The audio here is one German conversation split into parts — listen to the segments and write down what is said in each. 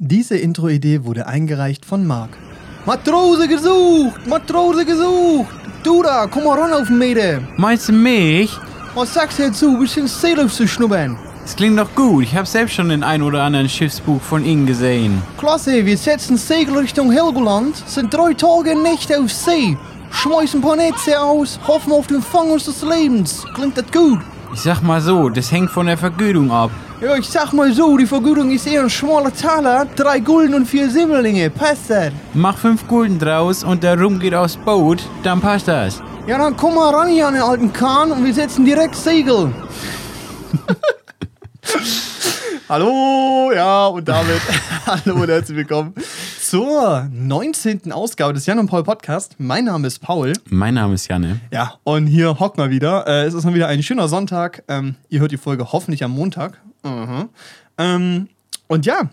Diese Intro-Idee wurde eingereicht von Marc. Matrose gesucht! Matrose gesucht! Du da, komm mal ran auf den Meter! Meinst du mich? Was sagst du dazu, ein bisschen Seeluft zu schnuppern? Das klingt doch gut. Ich habe selbst schon den ein oder anderen Schiffsbuch von Ihnen gesehen. Klasse, wir setzen Segel Richtung Helgoland, sind drei Tage und Nächte auf See, schmeißen ein paar Netze aus, hoffen auf den Fang unseres Lebens. Klingt das gut? Ich sag mal so, das hängt von der Vergütung ab. Ja, ich sag mal so, die Vergütung ist eher ein schmaler Taler, drei Gulden und vier Silberlinge, passt das? Mach fünf Gulden draus und der Rum geht aufs Boot, dann passt das. Ja, dann komm mal ran hier an den alten Kahn und wir setzen direkt Segel. Hallo, ja, und damit hallo und herzlich willkommen zur 19. Ausgabe des Jan und Paul Podcast. Mein Name ist Paul. Mein Name ist Janne. Ja, und hier hocken wir wieder. Äh, es ist mal wieder ein schöner Sonntag. Ähm, ihr hört die Folge hoffentlich am Montag. Mhm. Ähm, und ja,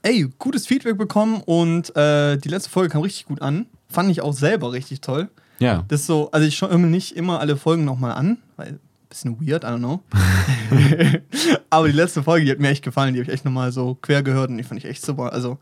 ey, gutes Feedback bekommen und äh, die letzte Folge kam richtig gut an. Fand ich auch selber richtig toll. Ja. Das ist so, also ich schaue immer nicht immer alle Folgen nochmal an, weil bisschen weird, I don't know. Aber die letzte Folge, die hat mir echt gefallen, die habe ich echt nochmal so quer gehört und die fand ich echt super. Also,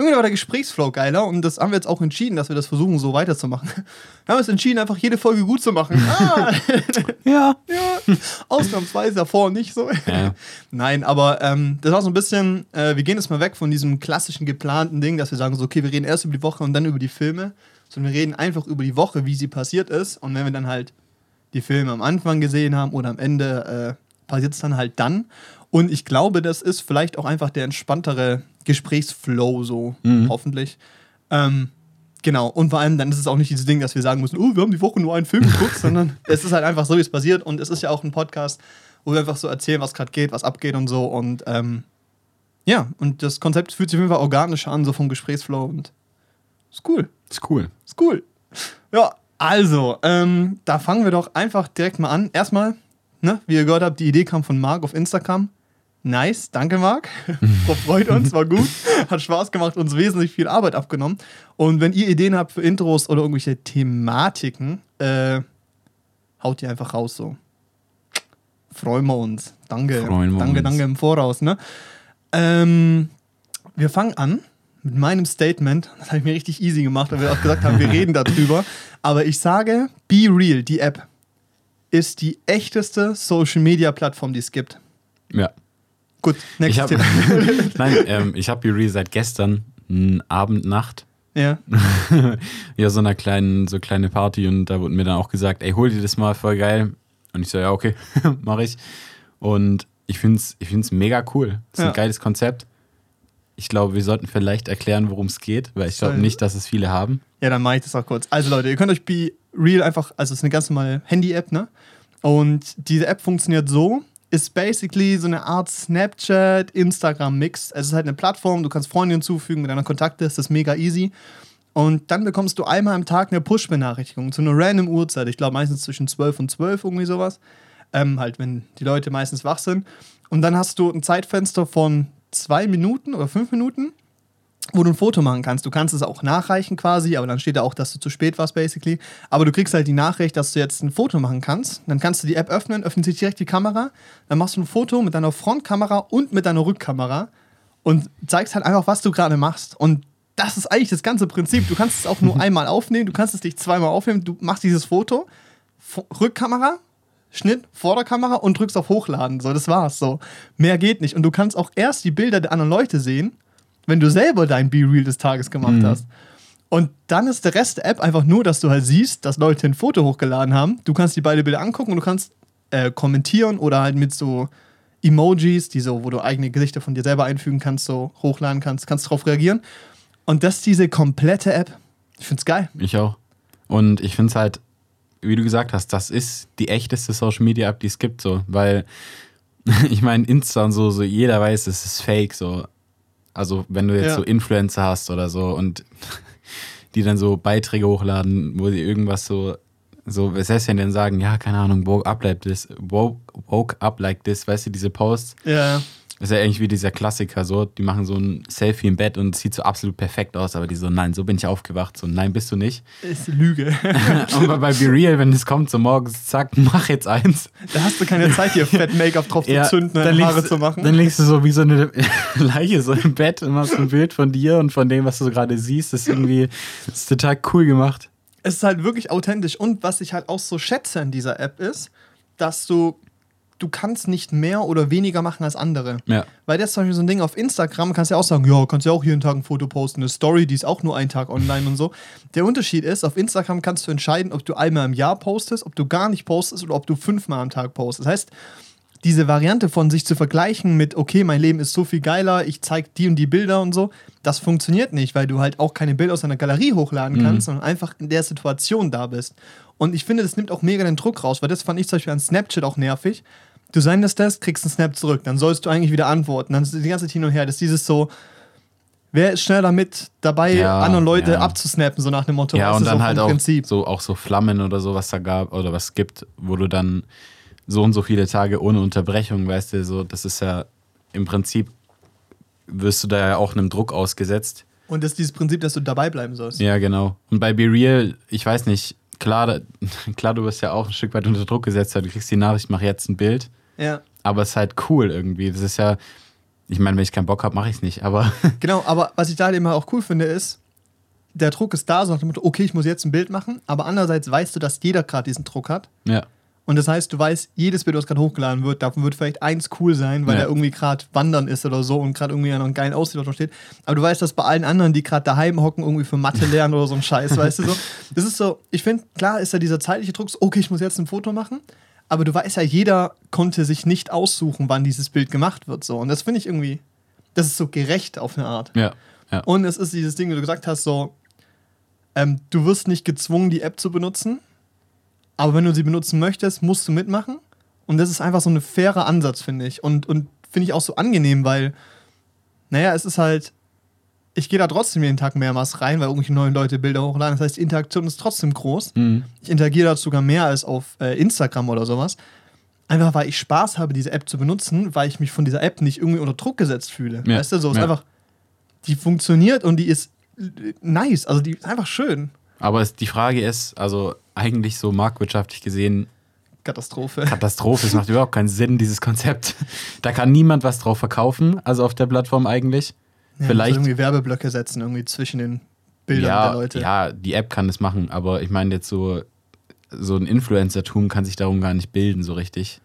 irgendwie war der Gesprächsflow geiler und das haben wir jetzt auch entschieden, dass wir das versuchen, so weiterzumachen. Wir haben es entschieden, einfach jede Folge gut zu machen. Ah, Ja. ja, ausnahmsweise davor nicht so. Ja. Nein, aber ähm, das war so ein bisschen, äh, wir gehen jetzt mal weg von diesem klassischen geplanten Ding, dass wir sagen so, okay, wir reden erst über die Woche und dann über die Filme, sondern wir reden einfach über die Woche, wie sie passiert ist und wenn wir dann halt die Filme am Anfang gesehen haben oder am Ende, äh, passiert es dann halt dann. Und ich glaube, das ist vielleicht auch einfach der entspanntere Gesprächsflow so, hoffentlich. Ähm, genau, und vor allem dann ist es auch nicht dieses Ding, dass wir sagen müssen, oh, wir haben die Woche nur einen Film geguckt, sondern es ist halt einfach so, wie es passiert und es ist ja auch ein Podcast, wo wir einfach so erzählen, was gerade geht, was abgeht und so und ähm, ja, und das Konzept fühlt sich auf jeden Fall organischer an, so vom Gesprächsflow und ist cool. Ist cool. Ist cool. Ja, also, ähm, da fangen wir doch einfach direkt mal an. Erstmal, ne, wie ihr gehört habt, die Idee kam von Marc auf Instagram. Nice, danke Marc. Freut uns, war gut. Hat Spaß gemacht, uns wesentlich viel Arbeit abgenommen. Und wenn ihr Ideen habt für Intros oder irgendwelche Thematiken, äh, haut die einfach raus so. Freuen wir uns. Danke. Freuen wir danke, uns. danke im Voraus, ne? Ähm, wir fangen an mit meinem Statement. Das habe ich mir richtig easy gemacht, weil wir auch gesagt haben, wir reden darüber. Aber ich sage, Be Real, die App, ist die echteste Social Media Plattform, die es gibt. Ja. Gut, Ich nächstes habe Thema. Nein, ähm, ich habe Yuri seit gestern n, Abend, Nacht. ja. ja, so einer kleinen, so kleine Party und da wurde mir dann auch gesagt, ey, hol dir das mal, voll geil. Und ich so, ja, okay, mache ich. Und ich finde es ich find's mega cool. Das ist Ja. ein geiles Konzept. Ich glaube, wir sollten vielleicht erklären, worum es geht, weil ich glaube nicht, dass es viele haben. Ja, dann mache ich das auch kurz. Also Leute, ihr könnt euch Be Real einfach, also es ist eine ganz normale Handy-App, ne? Und diese App funktioniert so, ist basically so eine Art Snapchat, Instagram-Mix. Es ist halt eine Plattform, du kannst Freunde hinzufügen mit deiner Kontakte, das ist mega easy. Und dann bekommst du einmal am Tag eine Push-Benachrichtigung zu einer random Uhrzeit. Ich glaube meistens zwischen 12 und 12, irgendwie sowas. Ähm, halt, wenn die Leute meistens wach sind. Und dann hast du ein Zeitfenster von zwei Minuten oder fünf Minuten wo du ein Foto machen kannst. Du kannst es auch nachreichen quasi, aber dann steht da auch, dass du zu spät warst, basically. Aber du kriegst halt die Nachricht, dass du jetzt ein Foto machen kannst. Dann kannst du die App öffnen, öffnet sich direkt die Kamera. Dann machst du ein Foto mit deiner Frontkamera und mit deiner Rückkamera und zeigst halt einfach, was du gerade machst. Und das ist eigentlich das ganze Prinzip. Du kannst es auch nur einmal aufnehmen, du kannst es nicht zweimal aufnehmen. Du machst dieses Foto, F Rückkamera, Schnitt, Vorderkamera und drückst auf Hochladen. So, das war's. So, mehr geht nicht. Und du kannst auch erst die Bilder der anderen Leute sehen, wenn du selber dein Be-Real des Tages gemacht hast. Und dann ist der Rest der App einfach nur, dass du halt siehst, dass Leute ein Foto hochgeladen haben. Du kannst die beide Bilder angucken und du kannst äh, kommentieren oder halt mit so Emojis, die so, wo du eigene Gesichter von dir selber einfügen kannst, so hochladen kannst, kannst drauf reagieren. Und das ist diese komplette App. Ich find's geil. Ich auch. Und ich finde es halt, wie du gesagt hast, das ist die echteste Social Media App, die es gibt, so, weil ich meine, Insta und so, so, jeder weiß, es ist fake, so. Also, wenn du jetzt Ja. so Influencer hast oder so und die dann so Beiträge hochladen, wo sie irgendwas so, so, was heißt denn denn sagen, ja, keine Ahnung, woke up like this, woke, woke up like this, weißt du, diese Posts. Ja. Ist ja eigentlich wie dieser Klassiker so, die machen so ein Selfie im Bett und es sieht so absolut perfekt aus, aber die so, nein, so bin ich aufgewacht, so, nein, bist du nicht. Ist Lüge. und bei Be Real, wenn es kommt, so morgens, zack, mach jetzt eins. Da hast du keine Zeit, hier fett Make-up drauf Ja, zu zünden, dann Haare zu machen. Dann liegst du so wie so eine Leiche so im Bett und machst ein Bild von dir und von dem, was du so gerade siehst. Das ist irgendwie, das ist total cool gemacht. es ist halt wirklich authentisch. Und was ich halt auch so schätze an dieser App ist, dass du, du kannst nicht mehr oder weniger machen als andere. Ja. Weil das ist zum Beispiel so ein Ding auf Instagram, kannst du ja auch sagen, ja, kannst ja auch jeden Tag ein Foto posten, eine Story, die ist auch nur einen Tag online und so. Der Unterschied ist, auf Instagram kannst du entscheiden, ob du einmal im Jahr postest, ob du gar nicht postest oder ob du fünfmal am Tag postest. Das heißt, diese Variante von sich zu vergleichen mit, okay, mein Leben ist so viel geiler, ich zeige die und die Bilder und so, das funktioniert nicht, weil du halt auch keine Bilder aus deiner Galerie hochladen kannst, sondern einfach in der Situation da bist. Und ich finde, das nimmt auch mega den Druck raus, weil das fand ich zum Beispiel an Snapchat auch nervig. Du sendest das, kriegst einen Snap zurück, dann sollst du eigentlich wieder antworten. Dann ist die ganze Zeit hin und her. Das ist dieses so, wer ist schneller mit dabei, Ja, andere Leute ja. abzusnappen, so nach dem Motto. Ja, und ist dann halt im auch Prinzip. so, auch so Flammen oder so, was da gab oder was gibt, wo du dann so und so viele Tage ohne Unterbrechung, weißt du, so, das ist ja im Prinzip, wirst du da ja auch einem Druck ausgesetzt. Und das ist dieses Prinzip, dass du dabei bleiben sollst. Ja, genau. Und bei Be Real, ich weiß nicht, klar, klar, du wirst ja auch ein Stück weit unter Druck gesetzt, weil du kriegst die Nachricht, mach jetzt ein Bild. Ja. Aber es ist halt cool irgendwie. Das ist ja, ich meine, wenn ich keinen Bock habe, mache ich es nicht. Aber Genau, aber was ich da halt immer auch cool finde, ist, der Druck ist da, so nach dem Motto, okay, ich muss jetzt ein Bild machen, aber andererseits weißt du, dass jeder gerade diesen Druck hat. ja, Und das heißt, du weißt, jedes Bild, das gerade hochgeladen wird, davon wird vielleicht eins cool sein, weil Ja. er irgendwie gerade wandern ist oder so und gerade irgendwie an einem geilen Aussehen drauf steht. Aber du weißt, dass bei allen anderen, die gerade daheim hocken, irgendwie für Mathe lernen oder so ein Scheiß, weißt du so. Das ist so, ich finde, klar ist ja dieser zeitliche Druck, so, okay, ich muss jetzt ein Foto machen. Aber du weißt ja, jeder konnte sich nicht aussuchen, wann dieses Bild gemacht wird. So. Und das finde ich irgendwie, das ist so gerecht auf eine Art. ja, ja. Und es ist dieses Ding, wie du gesagt hast, so, ähm, du wirst nicht gezwungen, die App zu benutzen, aber wenn du sie benutzen möchtest, musst du mitmachen. Und das ist einfach so ein fairer Ansatz, finde ich. Und, und finde ich auch so angenehm, weil, naja, es ist halt, ich gehe da trotzdem jeden Tag mehrmals rein, weil irgendwelche neuen Leute Bilder hochladen. Das heißt, die Interaktion ist trotzdem groß. Mhm. Ich interagiere da sogar mehr als auf äh, Instagram oder sowas. Einfach weil ich Spaß habe, diese App zu benutzen, weil ich mich von dieser App nicht irgendwie unter Druck gesetzt fühle. Ja. Weißt du, so ist Ja. einfach, die funktioniert und die ist äh, nice, also die ist einfach schön. Aber es, die Frage ist, also eigentlich so marktwirtschaftlich gesehen, Katastrophe. Katastrophe. Es macht überhaupt keinen Sinn, dieses Konzept. Da kann niemand was drauf verkaufen, also auf der Plattform eigentlich. Ja, Vielleicht- irgendwie Werbeblöcke setzen, irgendwie zwischen den Bildern ja, der Leute. ja, die App kann das machen, aber ich meine jetzt so, so ein Influencertum kann sich darum gar nicht bilden, so richtig.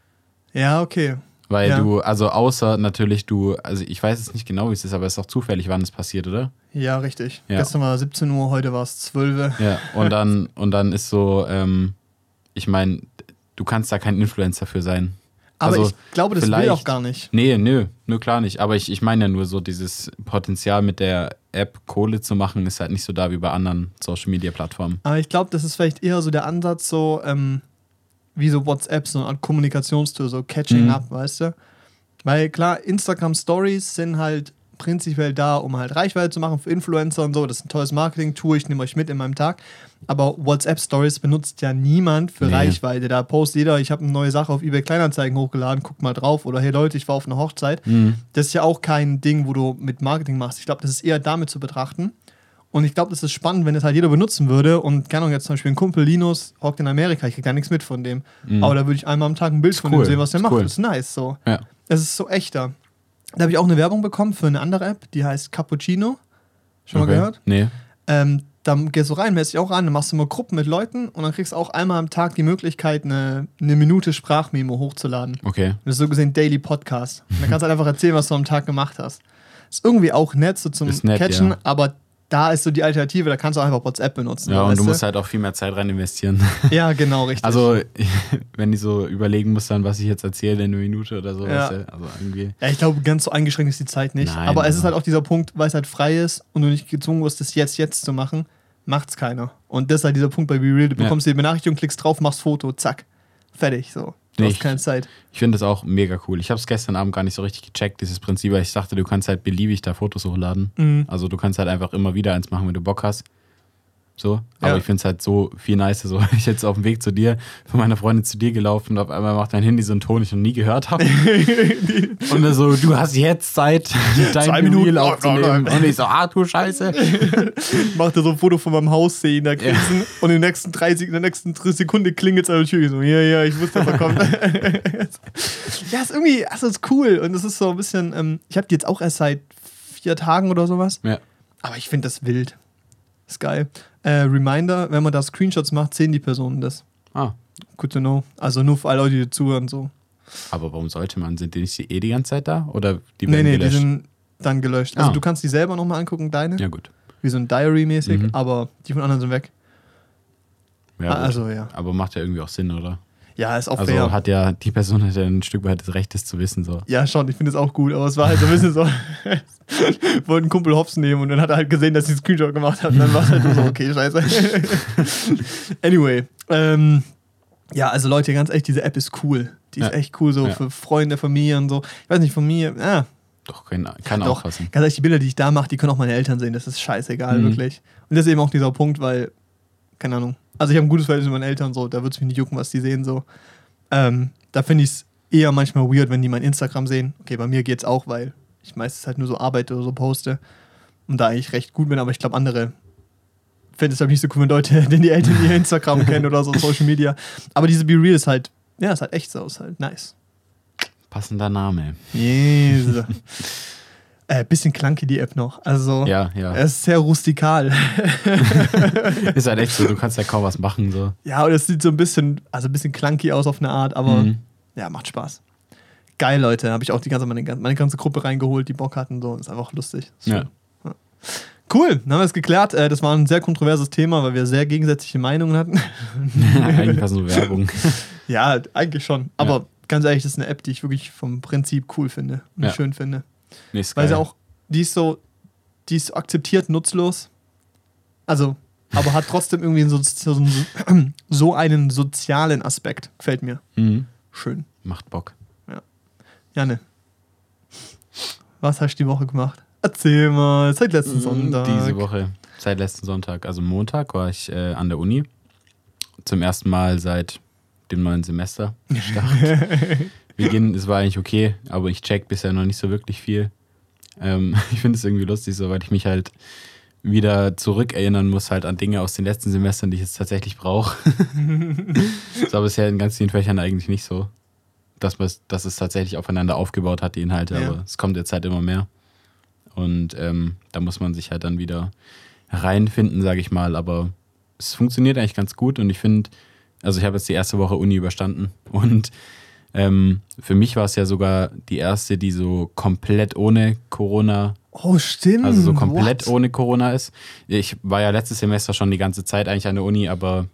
Ja, okay. Weil Ja. du, also außer natürlich du, also ich weiß jetzt nicht genau, wie es ist, aber es ist auch zufällig, wann es passiert, oder? Ja, richtig. Ja. Gestern war 17 Uhr, heute war es 12 Uhr. Ja, und dann, und dann ist so, ähm, ich meine, du kannst da kein Influencer für sein. Aber Also, ich glaube, das will vielleicht- auch gar nicht. Nee, nö, nö, klar nicht. Aber ich, ich meine ja nur so, dieses Potenzial mit der App Kohle zu machen, ist halt nicht so da wie bei anderen Social Media Plattformen. Aber ich glaube, das ist vielleicht eher so der Ansatz, so ähm, wie so WhatsApp, so eine Art Kommunikationstool, so Catching Mhm. Up, weißt du? Weil klar, Instagram Stories sind halt prinzipiell da, um halt Reichweite zu machen für Influencer und so. Das ist ein tolles Marketing-Tool, ich nehme euch mit in meinem Tag. Aber WhatsApp Stories benutzt ja niemand für Nee. Reichweite. Da postet jeder, ich habe eine neue Sache auf eBay Kleinanzeigen hochgeladen, guck mal drauf. Oder hey Leute, ich war auf einer Hochzeit. Mhm. Das ist ja auch kein Ding, wo du mit Marketing machst. Ich glaube, das ist eher damit zu betrachten. Und ich glaube, das ist spannend, wenn das halt jeder benutzen würde. Und keine Ahnung, jetzt zum Beispiel ein Kumpel Linus hockt in Amerika, ich krieg da nichts mit von dem. Aber da würde ich einmal am Tag ein Bild von Mhm. cool, dem sehen, was der ist macht. cool. Das ist nice so. Ja. Es ist so echter. Da habe ich auch eine Werbung bekommen für eine andere App, die heißt Cappuccino. Schon mal Okay. gehört? Nee. Ähm, da gehst du rein, meldest dich auch an, dann machst du mal Gruppen mit Leuten und dann kriegst du auch einmal am Tag die Möglichkeit, eine, eine Minute Sprachmemo hochzuladen. Okay. Das ist so gesehen Daily Podcast. Und dann kannst du halt einfach erzählen, was du am Tag gemacht hast. Ist irgendwie auch nett, so zum nett, Catchen, ja. aber da ist so die Alternative, da kannst du auch einfach WhatsApp benutzen. Ja, und du musst halt auch viel mehr Zeit rein investieren. Ja, genau, richtig. Also, wenn ich so überlegen muss, dann, was ich jetzt erzähle in einer Minute oder so. Ja. weißt du, Also irgendwie. ja, ich glaube, ganz so eingeschränkt ist die Zeit nicht. Nein, aber es ist aber- halt auch dieser Punkt, weil es halt frei ist und du nicht gezwungen wirst, das jetzt, jetzt zu machen, macht's keiner. Und das ist halt dieser Punkt bei Be Real. Du Ja. bekommst die Benachrichtigung, klickst drauf, machst Foto, zack. Fertig, so. Du Nee, hast ich- keine Zeit. Ich finde das auch mega cool. Ich habe es gestern Abend gar nicht so richtig gecheckt, dieses Prinzip, weil ich dachte, du kannst halt beliebig da Fotos hochladen. Mhm. Also du kannst halt einfach immer wieder eins machen, wenn du Bock hast. So, aber Ja. ich finde es halt so viel nicer. So, ich jetzt auf dem Weg zu dir, von meiner Freundin zu dir gelaufen und auf einmal macht dein Handy so einen Ton, den ich noch nie gehört habe. und dann so, du hast jetzt Zeit, dein Zwei Minuten Minuten. aufzunehmen. Und ich so, ah, du Scheiße. Macht er so ein Foto von meinem Haus sehen, da Krisen und in den nächsten 30, in der nächsten Sekunde klingelt es an der Tür. Ich so, ja, ja, ich wusste, dass er kommt. ja, ist irgendwie, also ist cool und es ist so ein bisschen, ähm, ich habe die jetzt auch erst seit vier Tagen oder sowas, Ja. aber ich finde das wild. Ist geil. Äh, Reminder, wenn man da Screenshots macht, sehen die Personen das. Ah, Good to know. Also nur für alle Leute, die zuhören, so. aber warum sollte man? Sind die nicht eh die ganze Zeit da? Oder die nee, werden nee, gelöscht? die sind dann gelöscht. Also Ah. du kannst die selber nochmal angucken, deine, ja, gut. wie so ein Diary-mäßig, Mhm. aber die von anderen sind weg. Ja, Ah, also ja. Aber macht ja irgendwie auch Sinn, oder? Ja, ist auch Also fair. hat ja die Person hat ja ein Stück weit das Recht, das zu wissen. So. Ja, schon, ich finde es auch gut, aber es war halt so ein bisschen so, wollte ein Kumpel Hops nehmen und dann hat er halt gesehen, dass ich einen Screenshot gemacht habe und dann war es halt so, okay, scheiße. anyway, ähm, ja, also Leute, ganz ehrlich, diese App ist cool. Die ist Ja. echt cool, so Ja. für Freunde, Familie und so. Ich weiß nicht, von mir, ja, Doch, kann, kann doch, aufpassen. ganz ehrlich, die Bilder, die ich da mache, die können auch meine Eltern sehen, das ist scheißegal, Mhm. wirklich. Und das ist eben auch dieser Punkt, weil, keine Ahnung, also ich habe ein gutes Verhältnis mit meinen Eltern, so, da wird es mich nicht jucken, was die sehen, so. Ähm, da finde ich es eher manchmal weird, wenn die mein Instagram sehen. Okay, bei mir geht's auch, weil ich meistens halt nur so arbeite oder so poste und da eigentlich recht gut bin, aber ich glaube, andere finden es halt nicht so cool, wenn Leute, denn die Eltern ihr Instagram kennen oder so Social Media. Aber diese Be Real ist halt, ja, ist halt echt so, ist halt nice. Passender Name. Yes. äh, bisschen clunky die App noch. Also, Ja, ja. es ist sehr rustikal. Ist halt echt so, du kannst ja kaum was machen. So. Ja, und es sieht so ein bisschen, also ein bisschen clunky aus auf eine Art, aber Mhm. ja, macht Spaß. Geil, Leute. Habe ich auch die ganze, meine, meine ganze Gruppe reingeholt, die Bock hatten. So. Ist einfach lustig. Ist Ja. Cool, dann haben wir es geklärt. Äh, Das war ein sehr kontroverses Thema, weil wir sehr gegensätzliche Meinungen hatten. Eigentlich war es nur Werbung. ja, eigentlich schon. Aber ganz ehrlich, das ist eine App, die ich wirklich vom Prinzip cool finde und schön finde. Nee, Weil sie auch, die ist so, die ist akzeptiert nutzlos. Also, aber hat trotzdem irgendwie so, so, so einen sozialen Aspekt. Gefällt mir. Mhm. Schön. Macht Bock. Janne, was hast du die Woche gemacht? Erzähl mal, seit letzten Sonntag. Mhm, Diese Woche, seit letzten Sonntag, also Montag, war ich äh, an der Uni. Zum ersten Mal seit dem neuen Semester gestartet. Beginn, es war eigentlich okay, aber ich check bisher noch nicht so wirklich viel. Ähm, ich finde es irgendwie lustig, so weil ich mich halt wieder zurückerinnern muss halt an Dinge aus den letzten Semestern, die ich jetzt tatsächlich brauche. das war bisher in ganz vielen Fächern eigentlich nicht so, dass, man, dass es tatsächlich aufeinander aufgebaut hat, die Inhalte, Ja. aber es kommt jetzt halt immer mehr. Und ähm, da muss man sich halt dann wieder reinfinden, sage ich mal. Aber es funktioniert eigentlich ganz gut und ich finde, also ich habe jetzt die erste Woche Uni überstanden und ähm, für mich war es ja sogar die erste, die so komplett ohne Corona, Oh, stimmt. also so komplett What? ohne Corona ist. Ich war ja letztes Semester schon die ganze Zeit eigentlich an der Uni, aber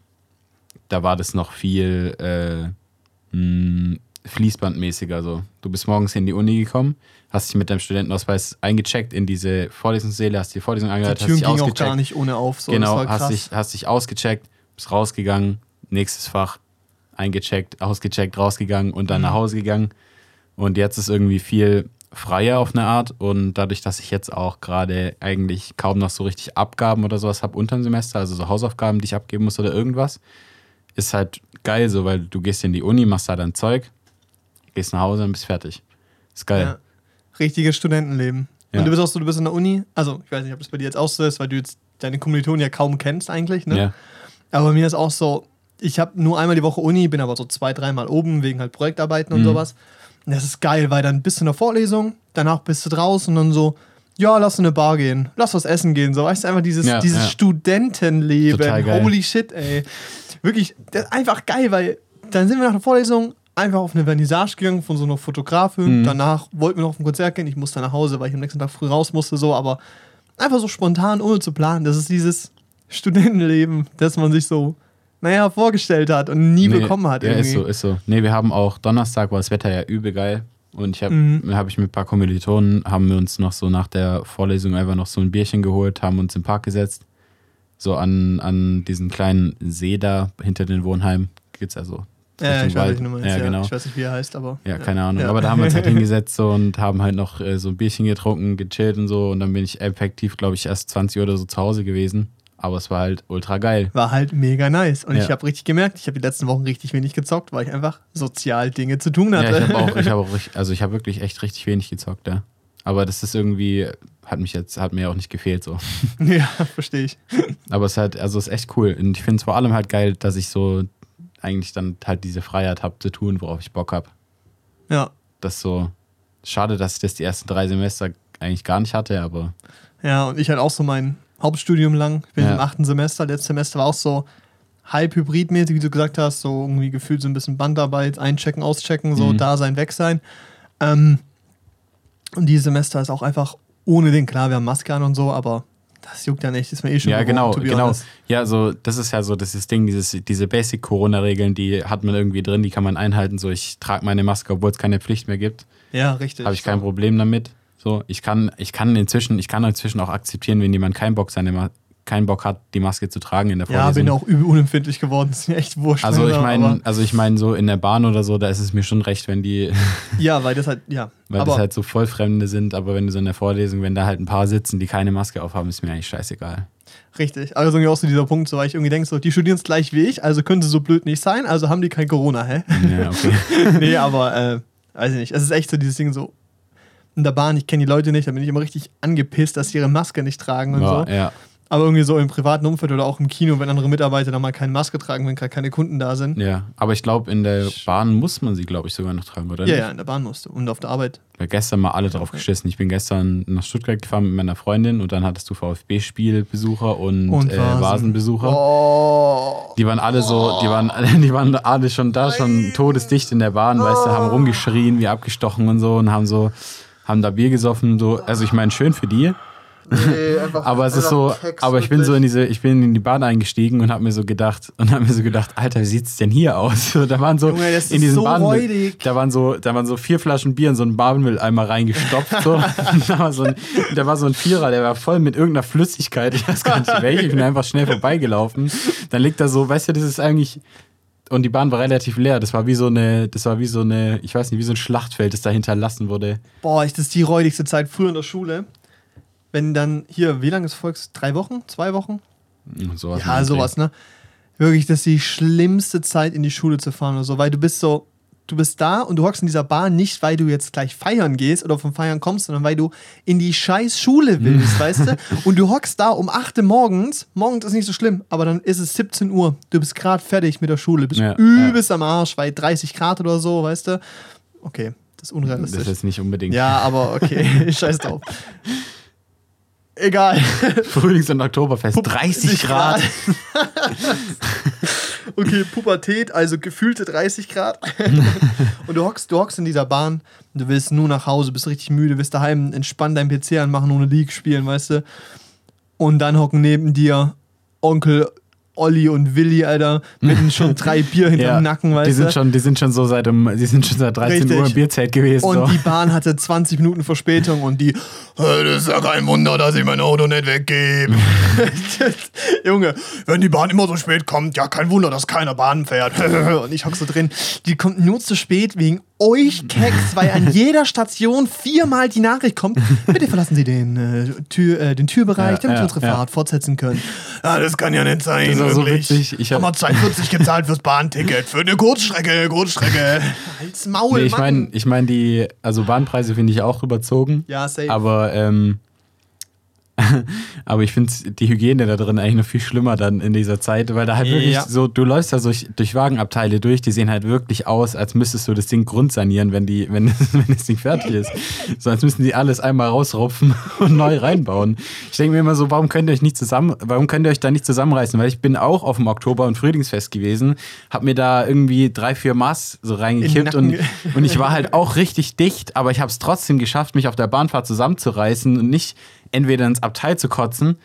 da war das noch viel äh, mh, fließbandmäßiger. So. Du bist morgens in die Uni gekommen, hast dich mit deinem Studentenausweis eingecheckt in diese Vorlesungssäle, hast die Vorlesung Die angehört, hast Türen dich gingen auch gar nicht ohne auf. So. genau, hast dich, hast dich ausgecheckt, bist rausgegangen, nächstes Fach eingecheckt, ausgecheckt, rausgegangen und dann nach Hause gegangen. Und jetzt ist irgendwie viel freier auf eine Art und dadurch, dass ich jetzt auch gerade eigentlich kaum noch so richtig Abgaben oder sowas habe unter dem Semester, also so Hausaufgaben, die ich abgeben muss oder irgendwas, ist halt geil so, weil du gehst in die Uni, machst da dein Zeug, gehst nach Hause und bist fertig. Ist geil. Ja. Richtiges Studentenleben. Ja. Und du bist auch so, du bist in der Uni, also ich weiß nicht, ob das bei dir jetzt auch so ist, weil du jetzt deine Kommilitonen ja kaum kennst eigentlich, ne? Ja. Aber bei mir ist auch so, ich habe nur einmal die Woche Uni, bin aber so zwei, dreimal oben wegen halt Projektarbeiten und Mhm. sowas. Und das ist geil, weil dann bist du in der Vorlesung, danach bist du draußen und dann so, ja, lass in eine Bar gehen, lass was essen gehen. So, weißt du, einfach dieses, Ja, dieses ja. Studentenleben. Holy shit, ey. Wirklich, das ist einfach geil, weil dann sind wir nach der Vorlesung einfach auf eine Vernissage gegangen von so einer Fotografin. Mhm. Danach wollten wir noch auf ein Konzert gehen. Ich musste nach Hause, weil ich am nächsten Tag früh raus musste, so, aber einfach so spontan, ohne zu planen. Das ist dieses Studentenleben, das man sich so, naja, vorgestellt hat und nie Nee, bekommen hat. Ja, irgendwie. ist so, ist so. Nee, wir haben auch Donnerstag war das Wetter ja übel geil. Und ich habe Mhm. hab ich mit ein paar Kommilitonen, haben wir uns noch so nach der Vorlesung einfach noch so ein Bierchen geholt, haben uns im Park gesetzt. So an, an diesen kleinen See da hinter den Wohnheimen. Geht's also. Ja, ja, ich weiß meinst, ja, ja. genau. Ich weiß nicht, wie er heißt, aber. Ja, keine Ahnung. Ja. Aber da haben wir uns halt hingesetzt so und haben halt noch äh, so ein Bierchen getrunken, gechillt und so. Und dann bin ich effektiv, glaube ich, erst 20 Uhr oder so zu Hause gewesen. Aber es war halt ultra geil. War halt mega nice. Und Ja. ich habe richtig gemerkt, ich habe die letzten Wochen richtig wenig gezockt, weil ich einfach sozial Dinge zu tun hatte. Ja, ich habe auch, ich habe auch, richtig- also ich habe wirklich echt richtig wenig gezockt, ja. Aber das ist irgendwie, hat mich jetzt, hat mir auch nicht gefehlt so. ja, verstehe ich. Aber es ist halt, also es ist echt cool. Und ich finde es vor allem halt geil, dass ich so eigentlich dann halt diese Freiheit habe zu tun, worauf ich Bock habe. Ja. Das ist so, schade, dass ich das die ersten drei Semester eigentlich gar nicht hatte, aber Ja, und ich halt auch so mein Hauptstudium lang. Ich bin Ja. im achten Semester. Letztes Semester war auch so halb hybridmäßig, wie du gesagt hast, so irgendwie gefühlt so ein bisschen Bandarbeit, einchecken, auschecken, so Mhm. da sein, weg sein. Ähm, und dieses Semester ist auch einfach ohne den, klar, wir haben Maske an und so, aber das juckt ja nicht, ist mir eh schon ja, gewohnt, genau, genau. honest. Ja, so, das ist ja so, das ist das Ding, dieses, diese Basic-Corona-Regeln, die hat man irgendwie drin, die kann man einhalten. So, ich trage meine Maske, obwohl es keine Pflicht mehr gibt. Ja, richtig. Habe ich kein Problem damit. So, ich kann, ich kann inzwischen, ich kann inzwischen auch akzeptieren, wenn jemand keinen Bock, seine keinen Bock hat, die Maske zu tragen in der Ja, Vorlesung. bin auch übel unempfindlich geworden. Das ist mir echt wurscht. also ich meine, also ich meine so in der Bahn oder so, da ist es mir schon recht, wenn die, Ja, weil das halt, ja. weil aber das halt so Vollfremde sind, aber wenn du so in der Vorlesung, wenn da halt ein paar sitzen, die keine Maske aufhaben, ist mir eigentlich scheißegal. richtig. Also irgendwie auch so dieser Punkt, so, weil ich irgendwie denke, so, die studieren es gleich wie ich, also können sie so blöd nicht sein, also haben die kein Corona, hä? Ja, okay. nee, aber, äh, weiß ich nicht. Es ist echt so dieses Ding so, in der Bahn, ich kenne die Leute nicht, da bin ich immer richtig angepisst, dass sie ihre Maske nicht tragen und ja, so. ja. Aber irgendwie so im privaten Umfeld oder auch im Kino, wenn andere Mitarbeiter dann mal keine Maske tragen, wenn gerade keine Kunden da sind. Ja, aber ich glaube, in der Bahn muss man sie, glaube ich, sogar noch tragen, oder? Ja, nicht? ja, in der Bahn musst du. Und auf der Arbeit. Weil gestern mal alle drauf geschissen. Ich bin gestern nach Stuttgart gefahren mit meiner Freundin und dann hattest du VfB-Spielbesucher und, Und äh, Vasen. Vasenbesucher. Oh. Die waren alle so, die waren, die waren alle schon da, schon todesdicht in der Bahn, weißt du, haben rumgeschrien, wie abgestochen und so und haben so, haben da Bier gesoffen, so. Also ich meine, schön für die. Nee, einfach, Aber es ist so, aber ich bin so in diese, ich bin in die Bahn eingestiegen und habe mir so gedacht, und habe mir so gedacht, Alter, wie sieht's denn hier aus? Da waren so Junge, in diesen so Bahn, da waren so, da waren so vier Flaschen Bier in so einen Bahnmülleimer reingestopft. So. Da, war so ein, da war so ein Vierer, der war voll mit irgendeiner Flüssigkeit, ich weiß gar nicht welche, ich bin einfach schnell vorbeigelaufen. Dann liegt da so, weißt du, das ist eigentlich, und die Bahn war relativ leer. Das war wie so eine, das war wie so eine, ich weiß nicht, wie so ein Schlachtfeld, das da hinterlassen wurde. Boah, ich- das ist die räudigste Zeit früher in der Schule. Wenn dann hier, wie lange ist Volks? Drei Wochen? Zwei Wochen? Und sowas Ja, sowas, ne? Wirklich, das ist die schlimmste Zeit, in die Schule zu fahren oder so, weil du bist so, du bist da und du hockst in dieser Bahn nicht, weil du jetzt gleich feiern gehst oder vom Feiern kommst, sondern weil du in die scheiß Schule willst, weißt du? Und du hockst da um 8 Uhr morgens, morgens ist nicht so schlimm, aber dann ist es 17 Uhr, du bist gerade fertig mit der Schule, bist Ja, übelst am Arsch, weil 30 Grad oder so, weißt du? Okay, das ist unrealistisch. Das ist nicht unbedingt. ja, aber okay, scheiß drauf. Egal. Frühlings- und Oktoberfest. 30 Grad. Okay, Pubertät, also gefühlte 30 Grad. und du hockst, du hockst in dieser Bahn, du willst nur nach Hause, bist richtig müde, willst daheim entspannt dein PC anmachen, ohne League spielen, weißt du. Und dann hocken neben dir Onkel Olli und Willi, Alter, mit schon drei Bier hinterm Ja, Nacken, weißt die sind schon, die sind schon so seit die sind schon seit 13 Richtig. Uhr im Bierzelt gewesen. Und so. die Bahn hatte 20 Minuten Verspätung und die, "Äh, das ist ja kein Wunder, dass ich mein Auto nicht weggebe. Junge, wenn die Bahn immer so spät kommt, ja, kein Wunder, dass keiner Bahn fährt. und ich hock so drin, die kommt nur zu spät wegen euch Keks, weil an jeder Station viermal die Nachricht kommt, bitte verlassen Sie den, äh, Tür, äh, den Türbereich, Ja, damit ja, wir unsere ja. Fahrt fortsetzen können. Ja, das kann ja nicht sein, Das so wirklich. witzig. Ich hab- Haben wir 42 gezahlt fürs Bahnticket, für eine Kurzstrecke, Kurzstrecke. Halt's Maul, nee, ich meine, ich mein, die, also Bahnpreise finde ich auch überzogen. Ja, safe. Aber, ähm, aber ich finde die Hygiene da drin eigentlich noch viel schlimmer dann in dieser Zeit, weil da halt wirklich Ja. so, du läufst da durch, durch Wagenabteile durch, die sehen halt wirklich aus, als müsstest du das Ding grundsanieren, wenn, die, wenn, wenn das Ding fertig ist. So als müssten die alles einmal rausrupfen und neu reinbauen. Ich denke mir immer so, warum könnt ihr euch nicht zusammen, warum könnt ihr euch da nicht zusammenreißen? Weil ich bin auch auf dem Oktober- und Frühlingsfest gewesen, hab mir da irgendwie drei, vier Maß so reingekippt In und, und ich war halt auch richtig dicht, aber ich habe es trotzdem geschafft, mich auf der Bahnfahrt zusammenzureißen und nicht entweder ins Abteil zu kotzen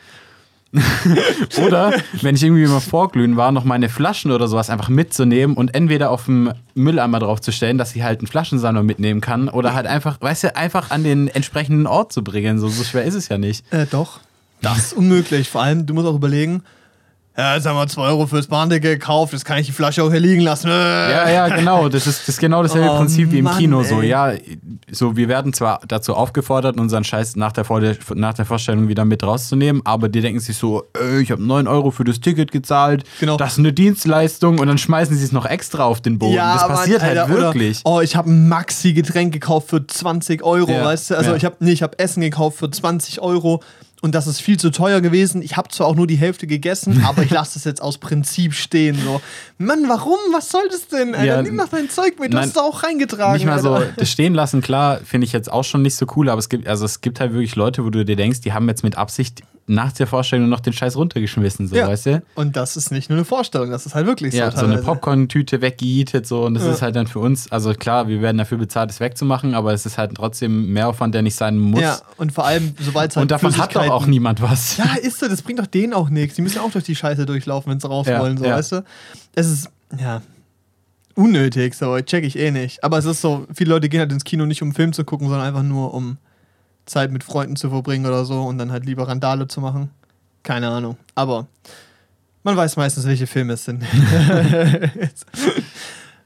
oder, wenn ich irgendwie mal vorglühen war, noch meine Flaschen oder sowas einfach mitzunehmen und entweder auf dem Mülleimer draufzustellen, dass ich halt einen Flaschensammler mitnehmen kann oder halt einfach, weißt du, einfach an den entsprechenden Ort zu bringen. So, so schwer ist es ja nicht. Äh, doch. Das ist unmöglich. Vor allem, du musst auch überlegen, ja, jetzt haben wir 2 Euro fürs Bahnticket gekauft, jetzt kann ich die Flasche auch hier liegen lassen. Ja, ja, genau. Das ist, das ist genau dasselbe Oh, Prinzip wie im Mann, Kino. So, ja, so, wir werden zwar dazu aufgefordert, unseren Scheiß nach der, Vor nach der Vorstellung wieder mit rauszunehmen, aber die denken sich so, ey, ich habe 9 Euro für das Ticket gezahlt, Genau. das ist eine Dienstleistung und dann schmeißen sie es noch extra auf den Boden. das Mann, passiert halt Alter, oder, wirklich. oh, ich habe ein Maxi-Getränk gekauft für 20 Euro, Ja, weißt du? Also ja. ich habe nee, ich habe Essen gekauft für 20 Euro und das ist viel zu teuer gewesen. Ich habe zwar auch nur die Hälfte gegessen, aber ich lasse das jetzt aus Prinzip stehen. So, Mann, warum? Was soll das denn? Alter, Ja, nimm doch dein Zeug mit. Du hast es auch reingetragen. Nicht mal so, Alter. das stehen lassen, klar, finde ich jetzt auch schon nicht so cool, aber es gibt, also es gibt halt wirklich Leute, wo du dir denkst, die haben jetzt mit Absicht nach der Vorstellung noch den Scheiß runtergeschmissen, so, Ja. weißt du? Und das ist nicht nur eine Vorstellung, das ist halt wirklich Ja, so. so eine. Popcorn-Tüte weggejietet so und das Ja. ist halt dann für uns, also klar, wir werden dafür bezahlt, es wegzumachen, aber es ist halt trotzdem Mehraufwand, der nicht sein muss. Ja, und vor allem, sobald es halt und davon hat doch auch niemand was. Ja, ist so, das bringt doch denen auch nichts. Die müssen auch durch die Scheiße durchlaufen, wenn sie raus Ja, wollen, so, ja. weißt du? Es ist, ja, unnötig, so, check ich eh nicht. Aber es ist so, viele Leute gehen halt ins Kino nicht um Film zu gucken, sondern einfach nur um Zeit mit Freunden zu verbringen oder so und dann halt lieber Randale zu machen. Keine Ahnung. Aber man weiß meistens, welche Filme es sind.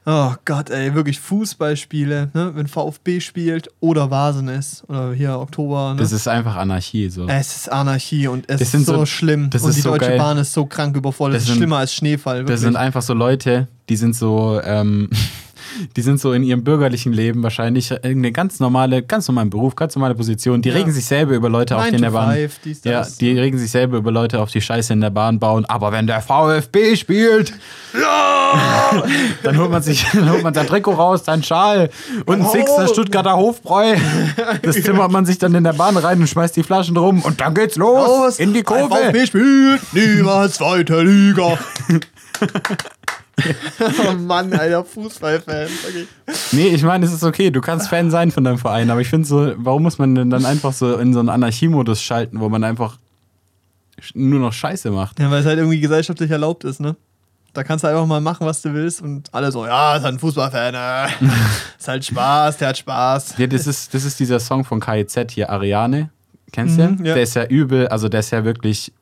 oh Gott, ey, wirklich Fußballspiele, ne? wenn VfB spielt oder Vasen ist oder hier Oktober. Ne? Das ist einfach Anarchie so. Es ist Anarchie und es ist so, so- schlimm. das und die so Deutsche geil. Bahn ist so krank überfordert. Das Das ist schlimmer als Schneefall. Wirklich. Das sind einfach so Leute, die sind so, ähm, die sind so in ihrem bürgerlichen Leben wahrscheinlich eine ganz normale, ganz normalen Beruf, ganz normale Position. Die Ja. regen sich selber über Leute auf, die in der Bahn. five, dies, Ja, die regen sich selber über Leute auf die Scheiße in der Bahn bauen. Aber wenn der VfB spielt, dann holt man sich, dann holt man sein Trikot raus, sein Schal und ein Oh. Sixter Stuttgarter Hofbräu. Das zimmert man sich dann in der Bahn rein und schmeißt die Flaschen rum und dann geht's los Los, in die Kurve. VfB spielt niemals zweite Liga. oh Mann, alter Fußballfan. Okay. Nee, ich meine, es ist okay. Du kannst Fan sein von deinem Verein, aber ich finde so, warum muss man denn dann einfach so in so einen Anarchiemodus schalten, wo man einfach nur noch Scheiße macht? Ja, weil es halt irgendwie gesellschaftlich erlaubt ist, ne? Da kannst du einfach mal machen, was du willst und alle so, ja, ist halt ein Fußballfan, äh. ist halt Spaß, der hat Spaß. Ja, das ist, das ist dieser Song von KIZ hier, Ariane. Kennst du? Mhm, den? ja. Der ist ja übel, also der ist ja wirklich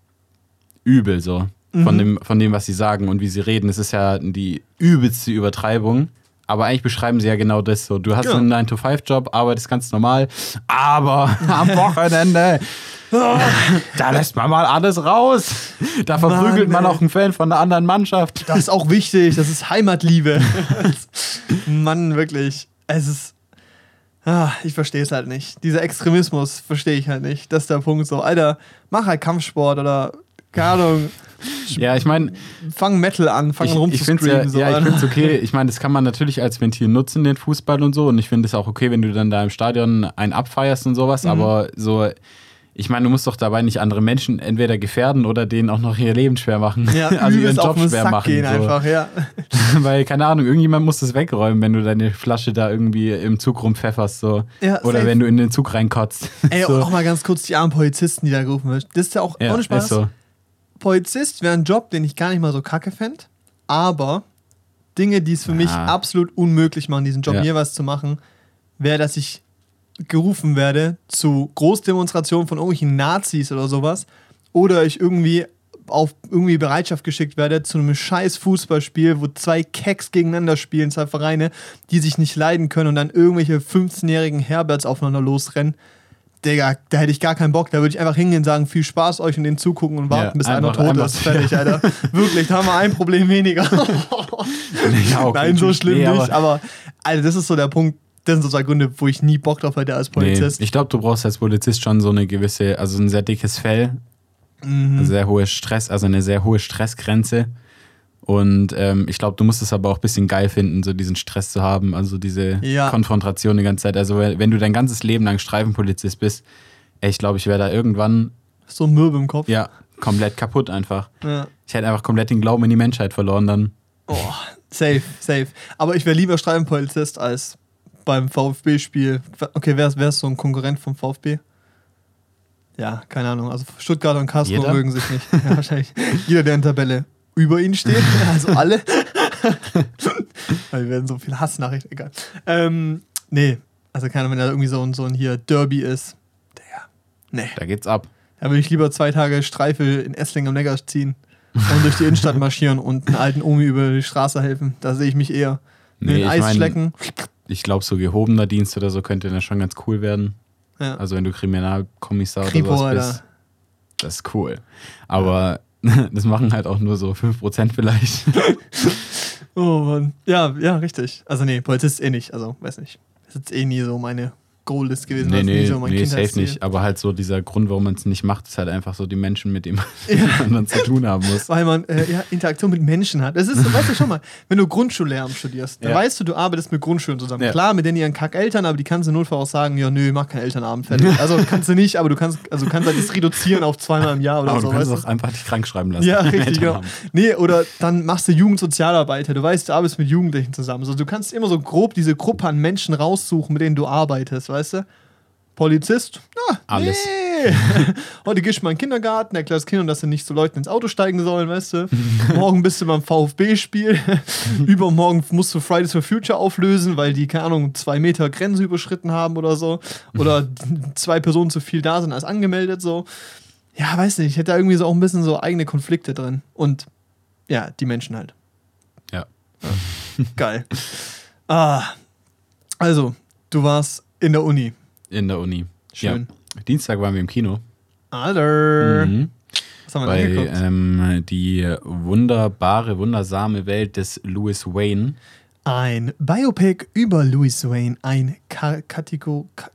übel so. Mhm. Von, dem, von dem, was sie sagen und wie sie reden. Es ist ja die übelste Übertreibung. Aber eigentlich beschreiben sie ja genau das so. Du hast Ja. einen 9-to-5-Job, arbeitest ganz normal, aber am Wochenende, da lässt man mal alles raus. Da verprügelt Mann, man auch einen Fan von einer anderen Mannschaft. Das ist auch wichtig, das ist Heimatliebe. Mann, wirklich. Es ist. Ah, ich verstehe es halt nicht. Dieser Extremismus verstehe ich halt nicht. Das ist der Punkt so. Alter, mach halt Kampfsport oder, keine Ahnung, Ja, ich meine, fang Metal an, fang an ich, ich finde rumzuscreamen. es so, ja, ja, ich Alter. find's okay. Ich meine, das kann man natürlich als Ventil nutzen, den Fußball und so. Und ich finde es auch okay, wenn du dann da im Stadion einen abfeierst und sowas. Mhm. Aber so, ich meine, du musst doch dabei nicht andere Menschen entweder gefährden oder denen auch noch ihr Leben schwer machen. ja, also ihren Job schwer Sack machen. gehen so. einfach, ja. Weil, keine Ahnung, irgendjemand muss das wegräumen, wenn du deine Flasche da irgendwie im Zug rumpfefferst. So. Ja, oder safe. wenn du in den Zug reinkotzt. Ey, so. auch mal ganz kurz die armen Polizisten, die da gerufen wird. Das ist ja auch ja, ohne Spaß. ist so. Polizist wäre ein Job, den ich gar nicht mal so kacke fände. Aber Dinge, die es für mich Ah. absolut unmöglich machen, diesen Job Ja. jeweils zu machen, wäre, dass ich gerufen werde zu Großdemonstrationen von irgendwelchen Nazis oder sowas. Oder ich irgendwie auf irgendwie Bereitschaft geschickt werde zu einem scheiß Fußballspiel, wo zwei Keks gegeneinander spielen, zwei Vereine, die sich nicht leiden können und dann irgendwelche 15-jährigen Herberts aufeinander losrennen. Digga, da hätte ich gar keinen Bock. Da würde ich einfach hingehen und sagen, viel Spaß euch und denen zugucken und warten, Ja, bis einer tot ist. Fertig, Alter. Wirklich, da haben wir ein Problem weniger. Ja, okay, Nein, so schlimm Nee, nicht. Aber, Alter, das ist so der Punkt. Das sind so zwei Gründe, wo ich nie Bock drauf hätte als Nee, Polizist. ich glaube, du brauchst als Polizist schon so eine gewisse, also ein sehr dickes Fell, Mhm. sehr hohe Stress, also eine sehr hohe Stressgrenze. Und ähm, ich glaube, du musst es aber auch ein bisschen geil finden, so diesen Stress zu haben, also diese Ja. Konfrontation die ganze Zeit. Also wenn du dein ganzes Leben lang Streifenpolizist bist, ich glaube, ich wäre da irgendwann so ein Mürbe im Kopf. ja komplett kaputt einfach. Ja. Ich hätte einfach komplett den Glauben in die Menschheit verloren dann. Oh, safe, safe. Aber ich wäre lieber Streifenpolizist als beim VfB-Spiel. Okay, wer ist, wer ist so ein Konkurrent vom VfB? Ja, keine Ahnung. Also Stuttgart und Karlsruhe Jeder? mögen sich nicht. Ja, wahrscheinlich. Jeder, der in der Tabelle über ihnen steht. Also alle. Weil wir werden so viel Hassnachrichten. Egal. Ähm, nee. Also keine Ahnung, wenn da irgendwie so ein, so ein hier Derby ist. Der. Nee. Da geht's ab. Da würde ich lieber zwei Tage Streifel in Essling am Neckar ziehen. und durch die Innenstadt marschieren und einen alten Omi über die Straße helfen. Da sehe ich mich eher. Nee, ich Eis schlecken. Ich glaube, so gehobener Dienst oder so könnte dann schon ganz cool werden. Ja. Also wenn du Kriminalkommissar Kripo, oder sowas Alter. bist. Das ist cool. Aber das machen halt auch nur so 5% vielleicht. Oh Mann. Ja, ja, richtig. Also nee, Polizist eh nicht. Also, weiß nicht. Das ist eh nie so meine Goal-List gewesen. nee, ist nee, so nee safe nicht. Aber halt so dieser Grund, warum man es nicht macht, ist halt einfach so die Menschen, mit denen man dann zu tun haben muss. Weil man äh, ja, Interaktion mit Menschen hat. Das ist, so, weißt du schon mal, wenn du Grundschullehramt studierst, dann Ja. weißt du, du arbeitest mit Grundschulen zusammen. Klar, mit denen ihren Kackeltern, aber die kannst du notfalls auch sagen, ja, nö, mach keinen Elternabend fertig. Also kannst du nicht, aber du kannst, also kannst halt das reduzieren auf zweimal im Jahr oder Aber so. du kannst weißt auch einfach dich krank schreiben lassen. Ja, richtig, genau. Nee, oder dann machst du Jugendsozialarbeiter. Du weißt, du arbeitest mit Jugendlichen zusammen. Also du kannst immer so grob diese Gruppe an Menschen raussuchen, mit denen du arbeitest, weißt du? Polizist? Ah, Alles. Nee. Heute gehst du mal in den Kindergarten, erklärst Kindern, dass sie nicht so Leuten ins Auto steigen sollen, weißt du? Morgen bist du beim VfB-Spiel. Übermorgen musst du Fridays for Future auflösen, weil die, keine Ahnung, zwei Meter Grenze überschritten haben oder so. Oder zwei Personen zu viel da sind als angemeldet, so. Ja, weiß nicht, ich hätte da irgendwie so auch ein bisschen so eigene Konflikte drin. Und ja, die Menschen halt. Ja. Geil. Ah. Also, du warst in der Uni. In der Uni. Schön. Ja. Dienstag waren wir im Kino. Alter. Mhm. Was haben wir Bei denn geguckt? ähm, die wunderbare, wundersame Welt des Louis Wayne. Ein Biopic über Louis Wayne, ein Ka Katiko Ka